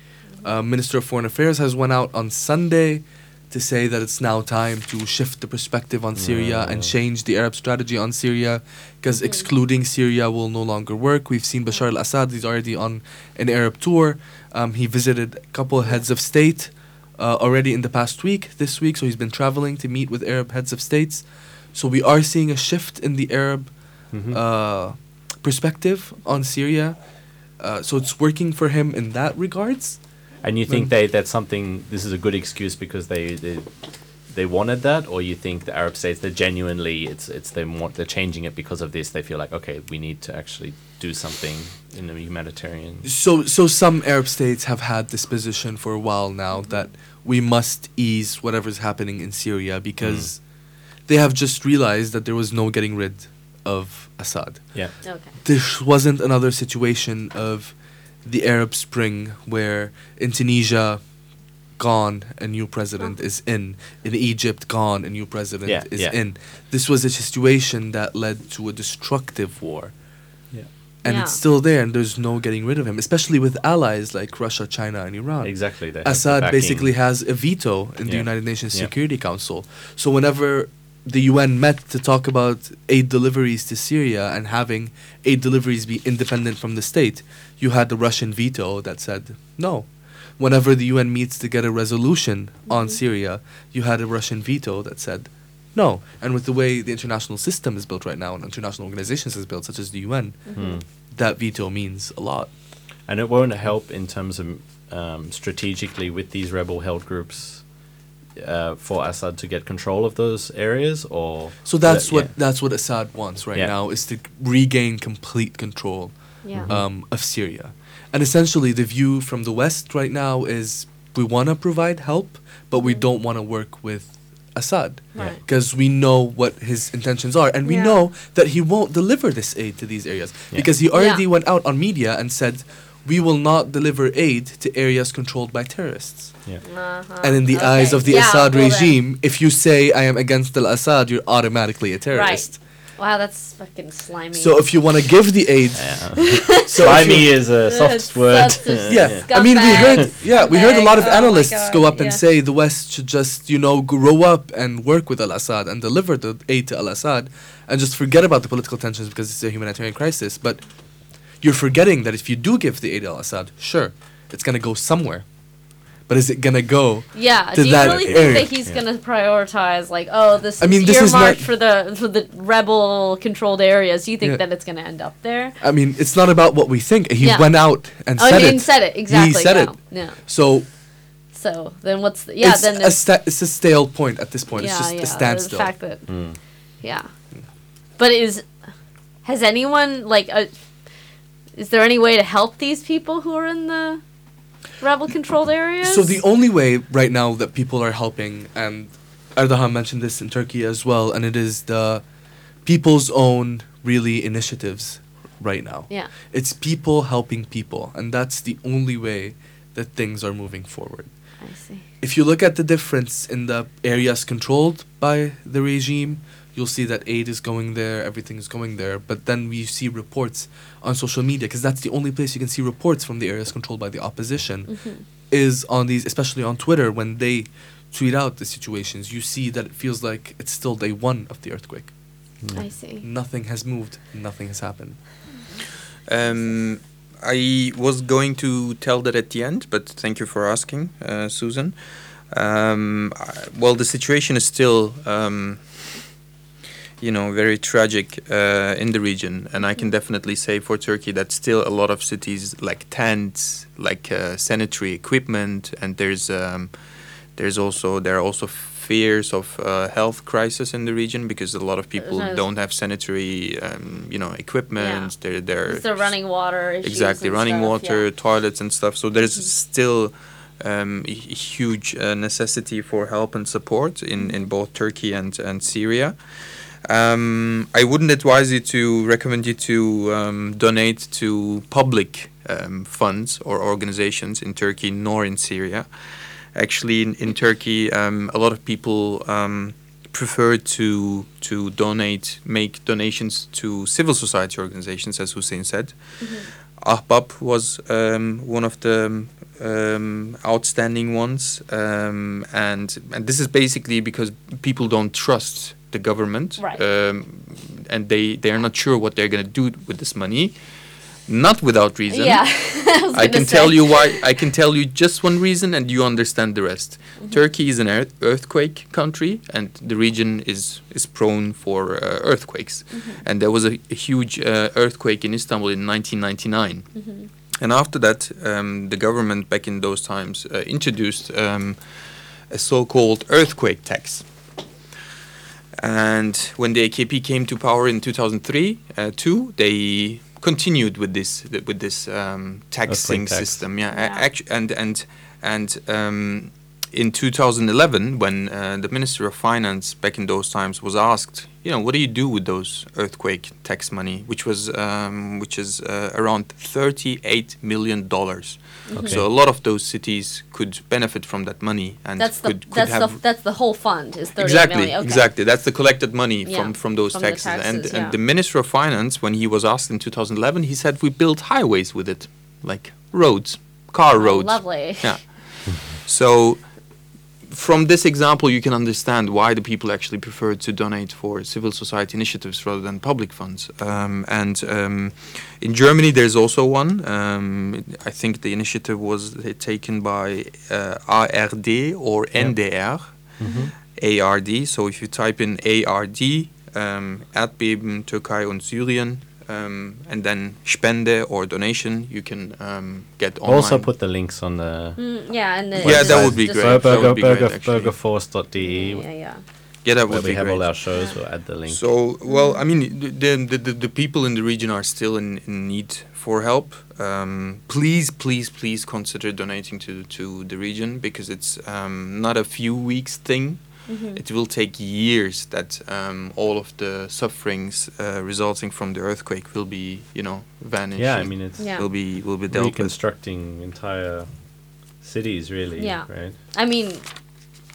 uh, Minister of Foreign Affairs has went out on Sunday to say that it's now time to shift the perspective on Syria and change the Arab strategy on Syria because Mhm. excluding Syria will no longer work. We've seen Bashar al-Assad; he's already on an Arab tour. Um, he visited a couple of heads of state uh, already in the past week, this week. So he's been traveling to meet with Arab heads of states. So we are seeing a shift in the Arab Mhm. uh, perspective on Syria. Uh, so it's working for him in that regards. and you think then- they that's something? This is a good excuse because they they, they wanted that, or you think the Arab states they're genuinely it's it's they want they're changing it because of this. They feel like okay, we need to actually do something in the humanitarian. So, so some Arab states have had this position for a while now that we must ease whatever's happening in Syria because they have just realized that there was no getting rid of Assad. Yeah. Okay. This wasn't another situation of the Arab Spring where in Tunisia, gone, a new president is in. In Egypt, gone, a new president Yeah, is yeah. in. This was a situation that led to a destructive war Yeah. and Yeah. it's still there and there's no getting rid of him especially with allies like russia china and iran Exactly. They assad basically has a veto in the united nations Yeah. security council so whenever the un met to talk about aid deliveries to syria and having aid deliveries be independent from the state you had the russian veto that said no whenever the un meets to get a resolution on Mhm. syria you had a russian veto that said no and with the way the international system is built right now and international organizations is built such as the un Hmm. that veto means a lot. And it won't help in terms of um, strategically with these rebel held groups uh, for Assad to get control of those areas, or So that's that- what yeah. that's what Assad wants right Yeah. now is to regain complete control Yeah. Mhm. um, of Syria. And essentially, the view from the West right now is we want to provide help, but we Mhm. don't want to work with Assad Right. because we know what his intentions are, and we know that he won't deliver this aid to these areas Yeah. because he already Yeah. went out on media and said. We will not deliver aid to areas controlled by terrorists. yeah. Uh-huh. And in the eyes of the Yeah, Assad well then. regime, if you say I am against al Assad, you're automatically a terrorist. Right. Wow, that's fucking slimy. So if you want to give the aid, Yeah. so Slimy you- is a soft word. such yeah, Scumbag. I mean we heard yeah we heard a lot of Oh analysts go God, up and say the West should just you know grow up and work with al Assad and deliver the aid to al Assad and just forget about the political tensions because it's a humanitarian crisis. But you're forgetting that if you do give the aid to al Assad, sure, it's gonna go somewhere, but is it gonna go? Yeah. to Do you that really think area. that he's Yeah. gonna prioritize like, oh, this I is mean, this is earmarked not- for the for the rebel controlled areas? Do you think Yeah. that it's gonna end up there? I mean, it's not about what we think. He Yeah. went out and oh, said he it. said it exactly. said yeah. it. Yeah. So So then what's the yeah? it's, then a sta- it's a stale point at this point. yeah, it's just yeah, a standstill. The fact that Mm. yeah, but is has anyone like uh, is there any way to help these people who are in the rebel controlled areas? So the only way right now that people are helping, and Ardahan mentioned this in Turkey as well, and it is the people's own really initiatives right now. yeah It's people helping people, and that's the only way that things are moving forward. I see If you look at the difference in the areas controlled by the regime, you'll see that aid is going there, everything is going there. But then we see reports on social media, because that's the only place you can see reports from the areas controlled by the opposition, Mhm. is on these, especially on Twitter, when they tweet out the situations, you see that it feels like it's still day one of the earthquake. I see Nothing has moved, nothing has happened. Um, I was going to tell that at the end, but thank you for asking, uh, Susan. Um, I- well, the situation is still, um, you know, very tragic uh, in the region, and I can definitely say for Turkey that still a lot of cities like tents, like uh, sanitary equipment, and there's um, there's also there are also fears of uh, health crisis in the region because a lot of people don't have sanitary, um, you know, equipment. They're they're the running water exactly running stuff, water yeah. toilets and stuff so there's Mhm. still um, a huge uh, necessity for help and support in, in both turkey and, and syria um, i wouldn't advise you to recommend you to um, donate to public um, funds or organizations in turkey nor in syria. Actually in, in turkey um, a lot of people um, prefer to to donate make donations to civil society organizations as hussein said. Ahbap was um, one of the um, outstanding ones, um, and and this is basically because people don't trust the government, Right. um, and they they are not sure what they're going to do with this money. Not without reason. Yeah, I, I can tell you why. I can tell you just one reason, and you understand the rest. Mm-hmm. Turkey is an earth earthquake country, and the region is is prone for uh, earthquakes. Mm-hmm. And there was a, a huge uh, earthquake in Istanbul in 1999. Mm-hmm. And after that, um, the government back in those times uh, introduced um, a so-called earthquake tax. And when the AKP came to power in 2003, uh, two, they continued with this with this um, taxing tax. system. Yeah, a- Yeah. actu- and and and um, in 2011, when uh, the Minister of Finance back in those times was asked, you know, what do you do with those earthquake tax money, which was um, which is uh, around 38 million dollars. Okay. So a lot of those cities could benefit from that money and That's the could, that's have the that's the whole fund is thirty exactly million. Okay. exactly that's the collected money Yeah, from from those from the taxes, and taxes, and the minister of finance when he was asked in 2011 he said we built highways with it like roads car Oh, roads lovely. yeah so from this example you can understand why the people actually prefer to donate for civil society initiatives rather than public funds um, and um, in Germany there's also one um, I think the initiative was taken by uh, ARD or NDR Mhm. ARD. So if you type in ARD, um, Erdbeben, Türkei und Syrien, um, and then Spende or donation, you can um, get online. Also put the links on the Mm, yeah, and the, Yeah, that would be just- great. That Burger, would be burger, actually. burgerforce.de, Yeah, yeah. yeah, that where would we be have great. all our shows. We'll add the link. So, well, I mean, the, the, the, the people in the region are still in, in need for help. Um, please, please, please consider donating to, to the region because it's um, not a few weeks thing. Mhm. It will take years that um, all of the sufferings uh, resulting from the earthquake will be, you know, vanished. yeah, I mean, it's Yeah. will be will be dealt with. reconstructing entire cities, really. Yeah. Right. I mean,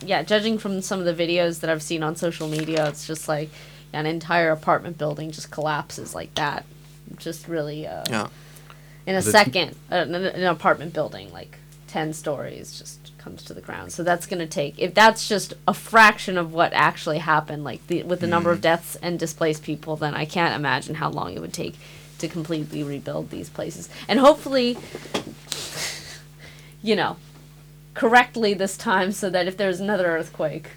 yeah, judging from some of the videos that I've seen on social media, it's just like an entire apartment building just collapses like that. Just really, uh, Yeah. in a The- second, uh, an, an apartment building, like 10 stories, just comes to the ground. So that's going to take, if that's just a fraction of what actually happened, like the, with the number of Mm. deaths and displaced people, then I can't imagine how long it would take to completely rebuild these places. And hopefully, you know, correctly this time so that if there's another earthquake,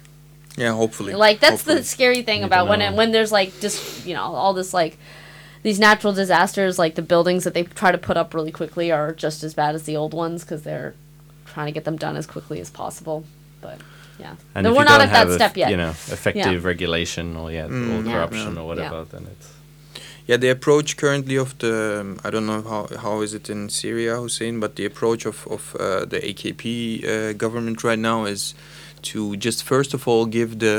Yeah, hopefully. like that's Hopefully. the scary thing You about when it, when there's like just you know all this like these natural disasters like the buildings that they try to put up really quickly are just as bad as the old ones because they're trying to get them done as quickly as possible but yeah And no, if we're you not don't at that step f- yet You know, effective regulation or yeah, Mm. or Yeah. corruption Yeah. or whatever, then it's Yeah, the approach currently of the um, I don't know how how is it in Syria, Hussein, but the approach of of uh, the AKP uh, government right now is to just first of all give the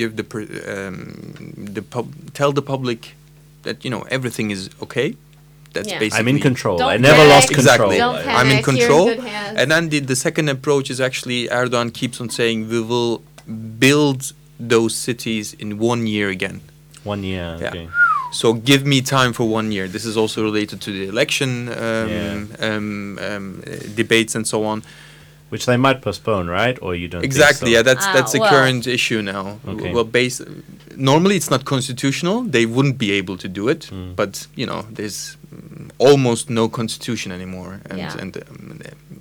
give the per- um, the pub, tell the public that you know everything is okay. That's Yeah. basically I'm in control. Don't I never lost control. Exactly. don't I- panic I'm in you're control, good hands. And then the, the second approach is actually Erdogan keeps on saying we will build those cities in one year again. One year. Yeah. Okay. So give me time for one year. This is also related to the election um, Yeah. um, um, uh, debates and so on. Which they might postpone, right? Or you don't think Exactly. so? Yeah, that's Ah, that's a well- current issue now. Okay. Well, based normally it's not constitutional. They wouldn't be able to do it, Mm. but you know, there's almost no constitution anymore, and Yeah. and um,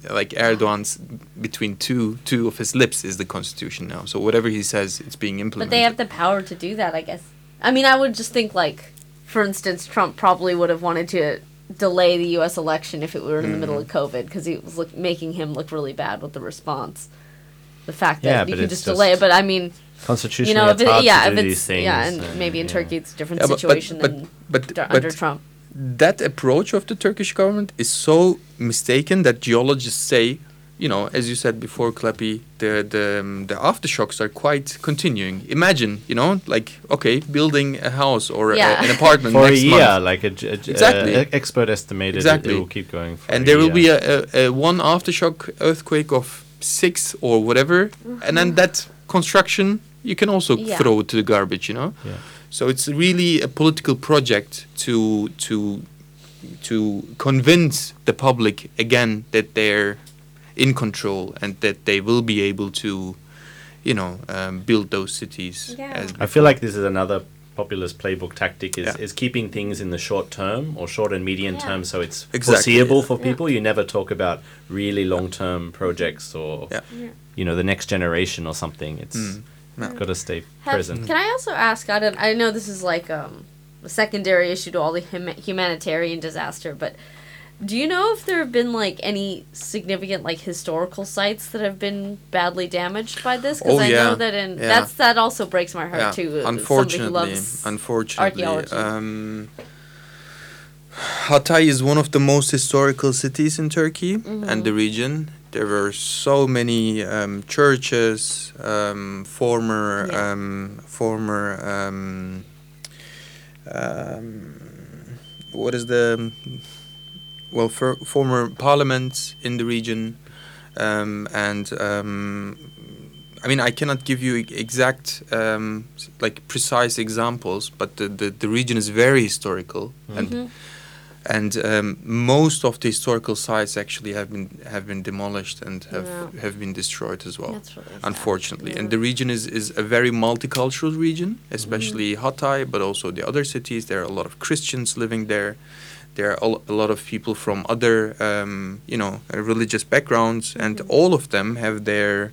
like Erdogan's between two two of his lips is the constitution now. So whatever he says, it's being implemented. But they have the power to do that, I guess. I mean, I would just think like, for instance, Trump probably would have wanted to delay the U.S. election if it were in the middle of Mm-hmm. COVID because it was look, making him look really bad with the response. The fact that Yeah, you but can it's just delay it, just- but I mean, Constitutionally, you know, if it's hard yeah, to if do it's these things. yeah, and maybe in yeah. Turkey it's a different Yeah, but- but- situation but- than but d- but under Trump. that approach of the Turkish government is so mistaken that geologists say, you know, as you said before, Kleppy, the the um, the aftershocks are quite continuing. Imagine, you know, like okay, building a house or a- an apartment for a year, month, like a, j- a j- Exactly. uh, expert estimated it- Exactly. it, will keep going for and a there will be a, a, a one aftershock earthquake of six or whatever, and then that construction you can also Yeah. throw to the garbage, you know. Yeah. So it's really a political project to to to convince the public again that they're in control and that they will be able to, you know, um, build those cities. Yeah. As I feel like this is another populist playbook tactic is, Yeah. is keeping things in the short term or short and medium Yeah. term so it's Exactly. foreseeable for Yeah. people. You never talk about really long term projects or Yeah. Yeah. you know the next generation or something. It's Mm. Yeah. got to stay Have- present. Can I also ask? I don't. I know this is like um, a secondary issue to all the hum- humanitarian disaster, but do you know if there have been like any significant like historical sites that have been badly damaged by this? Because Oh, I yeah. know that in Yeah. that's that also breaks my heart yeah, too. unfortunately, loves unfortunately, um, Hatay is one of the most historical cities in Turkey and the region. There were so many um, churches, um, former, Yeah. um, former, um, um, what is the, well, for, former parliaments in the region, um, and um, I mean, I cannot give you exact, um, like precise examples, but the, the, the region is very historical, and Mhm. and um, most of the historical sites actually have been have been demolished and have Yeah. have been destroyed as well. Really. Unfortunately, Yeah. and the region is, is a very multicultural region, especially Mm-hmm. Hatay, but also the other cities. There are a lot of Christians living there. There are a lot of people from other, um, you know, uh, religious backgrounds, and Mhm. all of them have their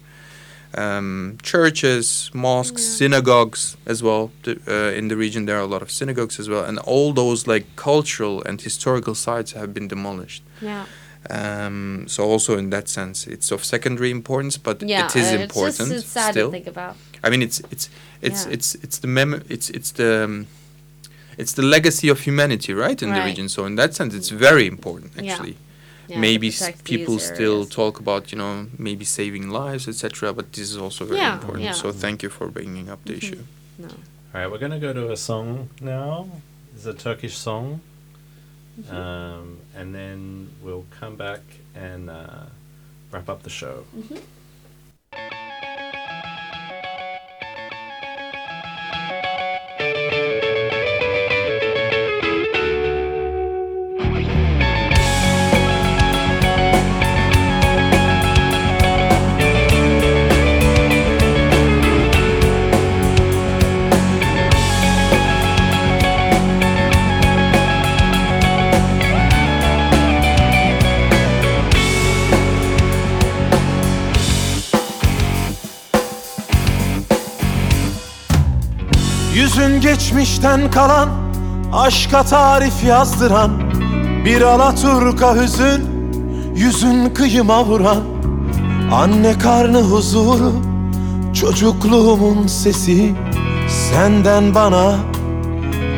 um, churches, mosques, Yeah. synagogues as well. Uh, in the region, there are a lot of synagogues as well, and all those like cultural and historical sites have been demolished. Yeah. Um, so also in that sense, it's of secondary importance, but Yeah. it is uh, important It's, just, it's sad still. to think about. I mean, it's it's it's Yeah. it's it's the mem- it's it's the um, it's the legacy of humanity, right, in the region. So in that sense, it's very important actually. Yeah, to maybe s- people still talk about you know maybe saving lives, etc. But this is also very Yeah, important. yeah. So thank you for bringing up the Mhm. issue. No. All right, we're gonna go to a song now. It's a Turkish song, Mm-hmm. um, and then we'll come back and uh, wrap up the show. Yüzün geçmişten kalan Aşka tarif yazdıran Bir alaturka hüzün Yüzün kıyıma vuran. Anne karnı huzuru Çocukluğumun sesi Senden bana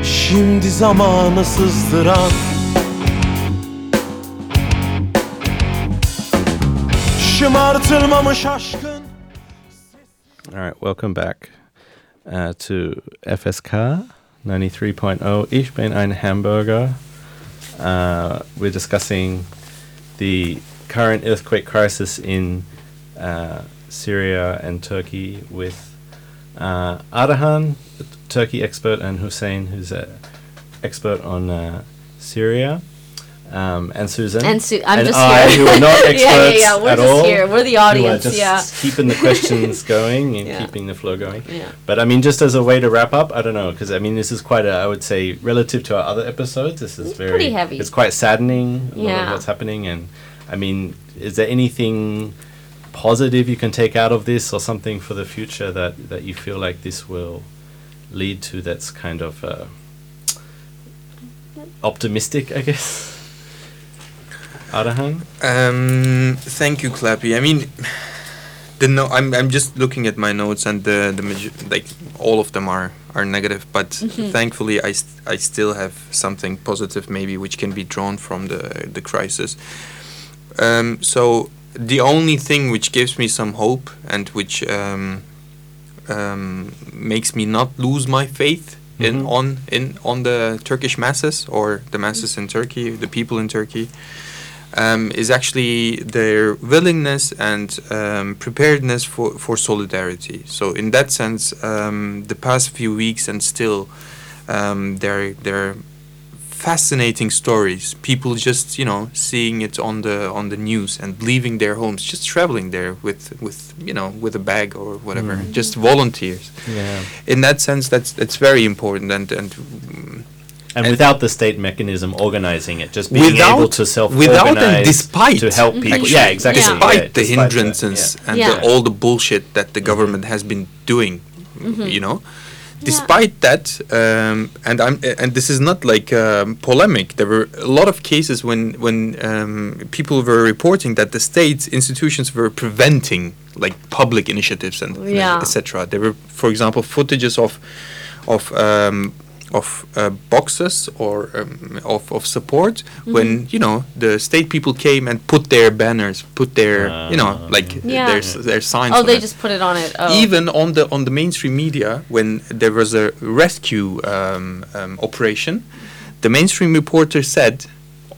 Şimdi zamanı sızdıran. Şımartılmamış aşkın All right, welcome back uh, to FSK 93.0 Ich bin ein Hamburger. Uh, we're discussing the current earthquake crisis in uh, Syria and Turkey with uh, Ardahan, Turkey expert, and Hussein, who's an expert on uh, Syria. Um, and Susan. And Su- I'm and just I, here. who are not Yeah, experts yeah, yeah, we're at just all. here. We're the audience, just yeah. keeping the questions going and Yeah. keeping the flow going. Yeah. But I mean, just as a way to wrap up, I don't know, because I mean, this is quite a, I would say, relative to our other episodes, this is It's very pretty heavy. It's quite saddening. Yeah. of what's happening, and I mean, is there anything positive you can take out of this, or something for the future that that you feel like this will lead to? That's kind of uh, optimistic, I guess. Ardahan. Um, thank you, Clappy. I mean, the no, I'm I'm just looking at my notes, and the the maju- like all of them are are negative, but thankfully I st- I still have something positive, maybe which can be drawn from the the crisis. Um, so the only thing which gives me some hope and which um, um, makes me not lose my faith in Mhm. on in on the Turkish masses or the masses in Turkey, the people in Turkey, um, is actually their willingness and um, preparedness for, for solidarity. So in that sense, um, the past few weeks and still, um, they're they're fascinating stories. People just you know seeing it on the on the news and leaving their homes, just traveling there with with you know with a bag or whatever, Mm. just volunteers. Yeah. In that sense, that's that's very important and and. And And- without the state mechanism organizing it, just being Without- able to self without and organize despite- to help people. Actually, Yeah, exactly. Yeah. despite yeah, the despite that, hindrances yeah. and Yeah. the, all the bullshit that the government has been doing, you know, Yeah. despite that, um, and I'm and this is not like um, polemic. There were a lot of cases when when um, people were reporting that the state institutions were preventing like public initiatives and Yeah. etc. There were, for example, footages of of um, of uh, boxes or um, of, of support when you know the state people came and put their banners, put their you know Ah. like Yeah. their s- their signs. Oh, on they it. just put it on it. Oh. even on the on the mainstream media when there was a rescue um, um, operation, the mainstream reporter said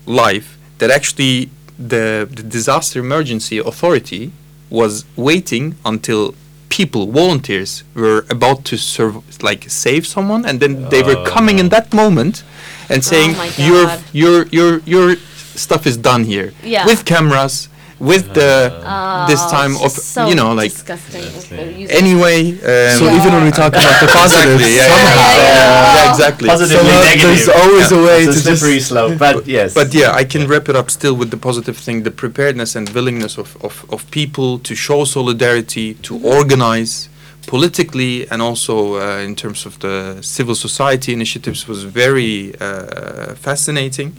live that actually the, the disaster emergency authority was waiting until people volunteers were about to serve like save someone and then they were coming in that moment and saying Oh your your your your stuff is done here Yeah. with cameras with the Oh, this time of so you know like disgusting. if they're yeah. using- anyway um, So Yeah. even when we talk about the positive, Exactly, yeah, somehow. yeah, Yeah, exactly. Positively Somehow negative. there's always a way it's to a slippery just- slope, but yes. But yeah, I can wrap it up still with the positive thing: the preparedness and willingness of, of, of people to show solidarity, to organize politically, and also uh, in terms of the civil society initiatives was very uh, fascinating.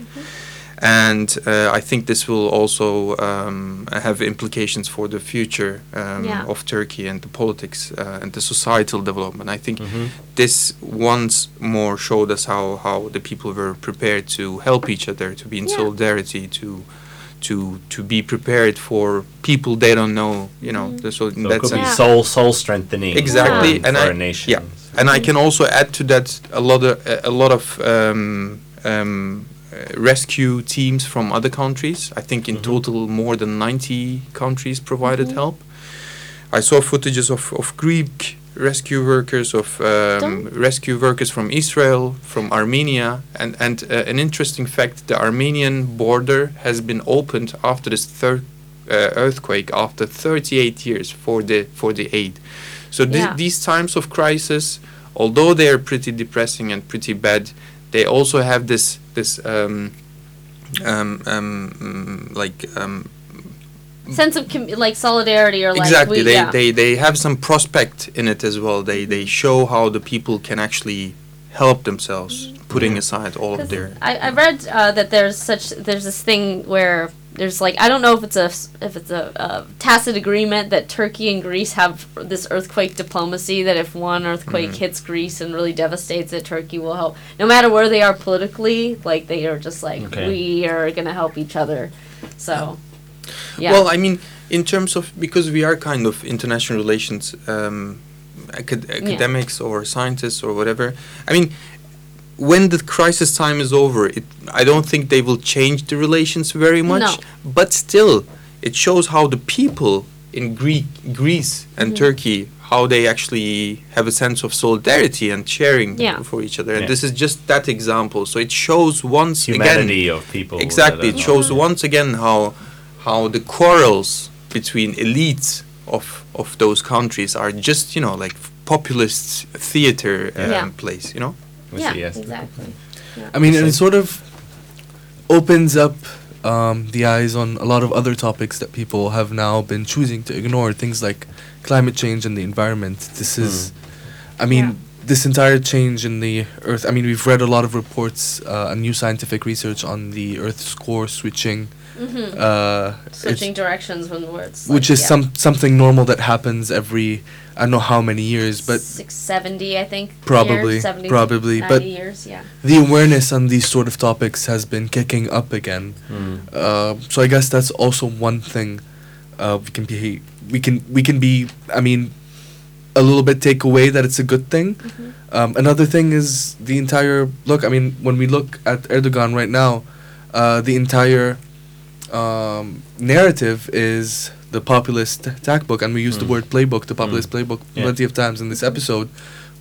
And uh, I think this will also um, have implications for the future um, Yeah. of Turkey and the politics uh, and the societal development. I think Mhm. this once more showed us how, how the people were prepared to help each other, to be in Yeah. solidarity, to to to be prepared for people they don't know. You know, Mm. the- so So it that could be sense, Yeah. soul soul strengthening. Exactly, for, and for I- a nation. yeah. and I can also add to that a lot of a lot of um, um, rescue teams from other countries. I think in Mhm. total more than ninety countries provided help. I saw footages of, of Greek rescue workers, of um, rescue workers from Israel, from Armenia, and and uh, an interesting fact: the Armenian border has been opened after this third uh, earthquake after 38 years for the for the aid. So thi- Yeah. these times of crisis, although they are pretty depressing and pretty bad, they also have this this um, um, um, like um, sense of com- like solidarity or like exactly we, they, yeah. they they have some prospect in it as well they they show how the people can actually help themselves putting Mhm. aside all of their I, I read uh, that there's such there's this thing where there's like I don't know if it's a if it's a, uh tacit agreement that Turkey and Greece have this earthquake diplomacy that if one earthquake Mhm. hits Greece and really devastates it, Turkey will help no matter where they are politically. Like they are just like Okay. we are gonna help each other. So yeah, well i mean in terms of because we are kind of international relations um, acad- academics or scientists or whatever i mean when the crisis time is over it i don't think they will change the relations very much No. but still it shows how the people in Greek, Greece and Mhm. Turkey how they actually have a sense of solidarity and sharing Yeah. for each other. And Yeah. this is just that example. So it shows once again Humanity of people. exactly it are- shows once again how how the quarrels between elites of of those countries are just you know like populist theater um, Yeah. place. You know. We yeah, see, yes. exactly. I mean, and it sort of opens up um, the eyes on a lot of other topics that people have now been choosing to ignore. Things like climate change and the environment. This is, I mean, Yeah. this entire change in the Earth. I mean, we've read a lot of reports uh, and new scientific research on the Earth's core switching. Mm-hmm. Uh, Switching directions when words. which is some something normal that happens every I don't know how many years, but six seventy, I think. Probably, years, 70, probably, but- years, yeah. the awareness on these sort of topics has been kicking up again. Mm. Uh, so I guess that's also one thing uh, we can be we can we can be I mean a little bit take away that it's a good thing. Mhm. Um, another thing is the entire look. I mean, when we look at Erdogan right now, uh, the entire um, narrative is the populist attack book, and we use the Mm. word playbook, the populist Mm. playbook, Yeah. plenty of times in this episode.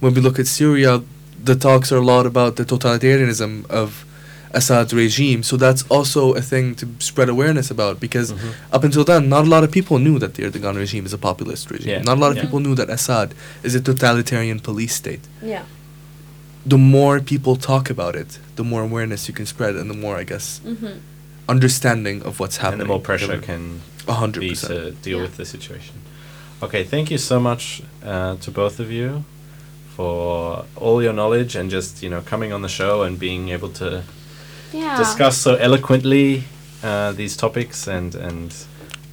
When we look at Syria, the talks are a lot about the totalitarianism of Assad's regime. So that's also a thing to spread awareness about because Mhm. up until then, not a lot of people knew that the Erdogan regime is a populist regime. Yeah. Not a lot of Yeah. people knew that Assad is a totalitarian police state. Yeah. The more people talk about it, the more awareness you can spread, and the more, I guess, Mm-hmm. Understanding of what's And happening. the more pressure can A hundred be percent. to deal Yeah. with the situation. Okay, thank you so much uh, to both of you for all your knowledge and just you know coming on the show and being able to Yeah. discuss so eloquently uh, these topics and and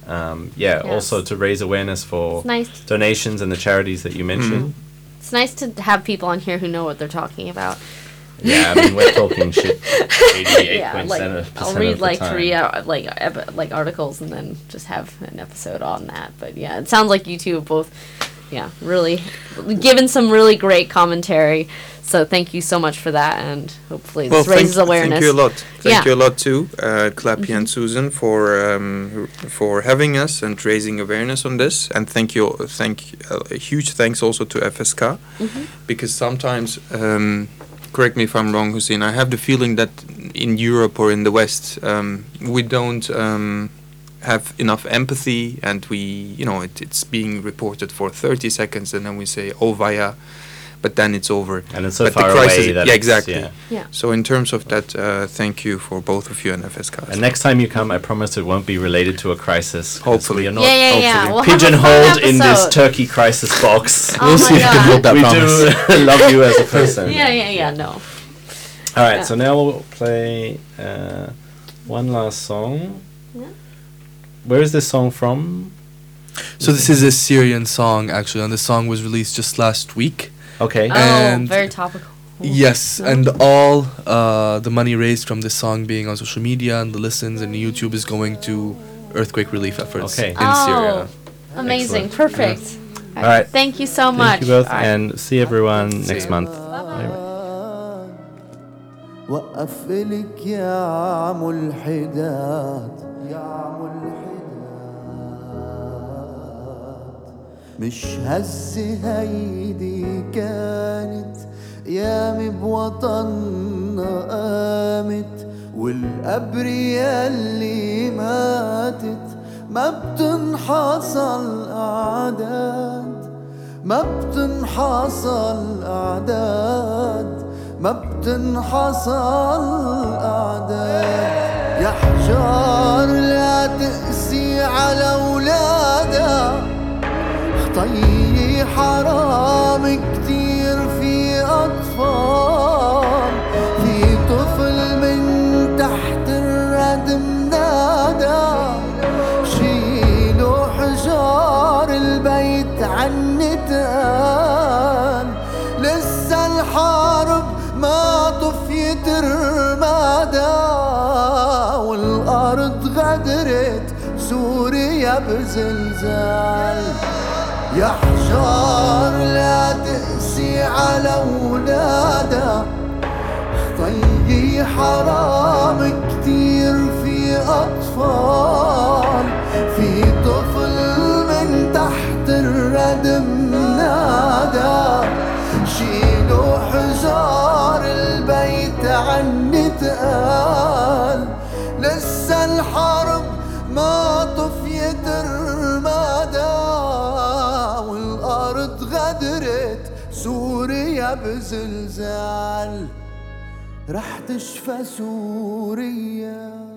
um, yeah, Yes. also to raise awareness for nice. donations and the charities that you mentioned. It's nice to have people on here who know what they're talking about. Yeah, I mean we're talking shit eighty-eight yeah, percent like of I'll read of the like time. three uh, like ep- like articles and then just have an episode on that. But yeah, it sounds like you two have both, yeah, really given some really great commentary. So thank you so much for that, and hopefully this Well, raises thank, awareness. thank you a lot. Thank Yeah. Mm-hmm. you a lot too, uh, Clappy and Susan, for um, for having us and raising awareness on this. And thank you, thank uh, a huge thanks also to FSK, Mhm. because sometimes, um, correct me if I'm wrong, Hussein. I have the feeling that in Europe or in the West, um, we don't. Um, have enough empathy and we you know it, it's being reported for 30 seconds and then we say oh via but then it's over and it's so But the far crisis- away that yeah, exactly. yeah. Yeah. so in terms of that, uh, thank you for both of you and FSK. And next time you come, I promise it won't be related to a crisis. Hopefully. you're not Yeah, yeah, yeah. We'll have a fun pigeonholed in this. Turkey crisis box. Oh we'll my see if we can hold that we promise. do love you as a person. Yeah, yeah, yeah. No. All right, Yeah. so now we'll play uh, one last song. Yeah. Where is this song from? So this is a Syrian song actually, and the song was released just last week. Okay. Oh, And- very topical. Yes, No? and all uh, the money raised from this song being on social media and the listens and YouTube is going to earthquake relief efforts Okay. in oh, Syria. amazing, Excellent. perfect. All right. Thank you so much. Thank you both, All right. and see everyone See next you. month. Bye-bye. وقف لك يا ملحدات يا مش هز هيدي كانت يا بوطنا قامت والقبر يلي ماتت. ما بتنحصى الأعداد ما بتنحصى الأعداد ما بتنحصى الأعداد يا حجار لا تقسي على أولادك. خطي حرام كتير في أطفال. في طفل من تحت الردم نادى شيلوا حجار البيت عن نتقال. لسه الحرب ما طفيت رمادا والأرض غدرت سوريا بزلزال. يا حجار لا تقسي على ولادها طيي حرام كتير في أطفال. في طفل من تحت الردم نادى شيلوا حجار البيت عن تقال بزلزال رح تشفى سوريا.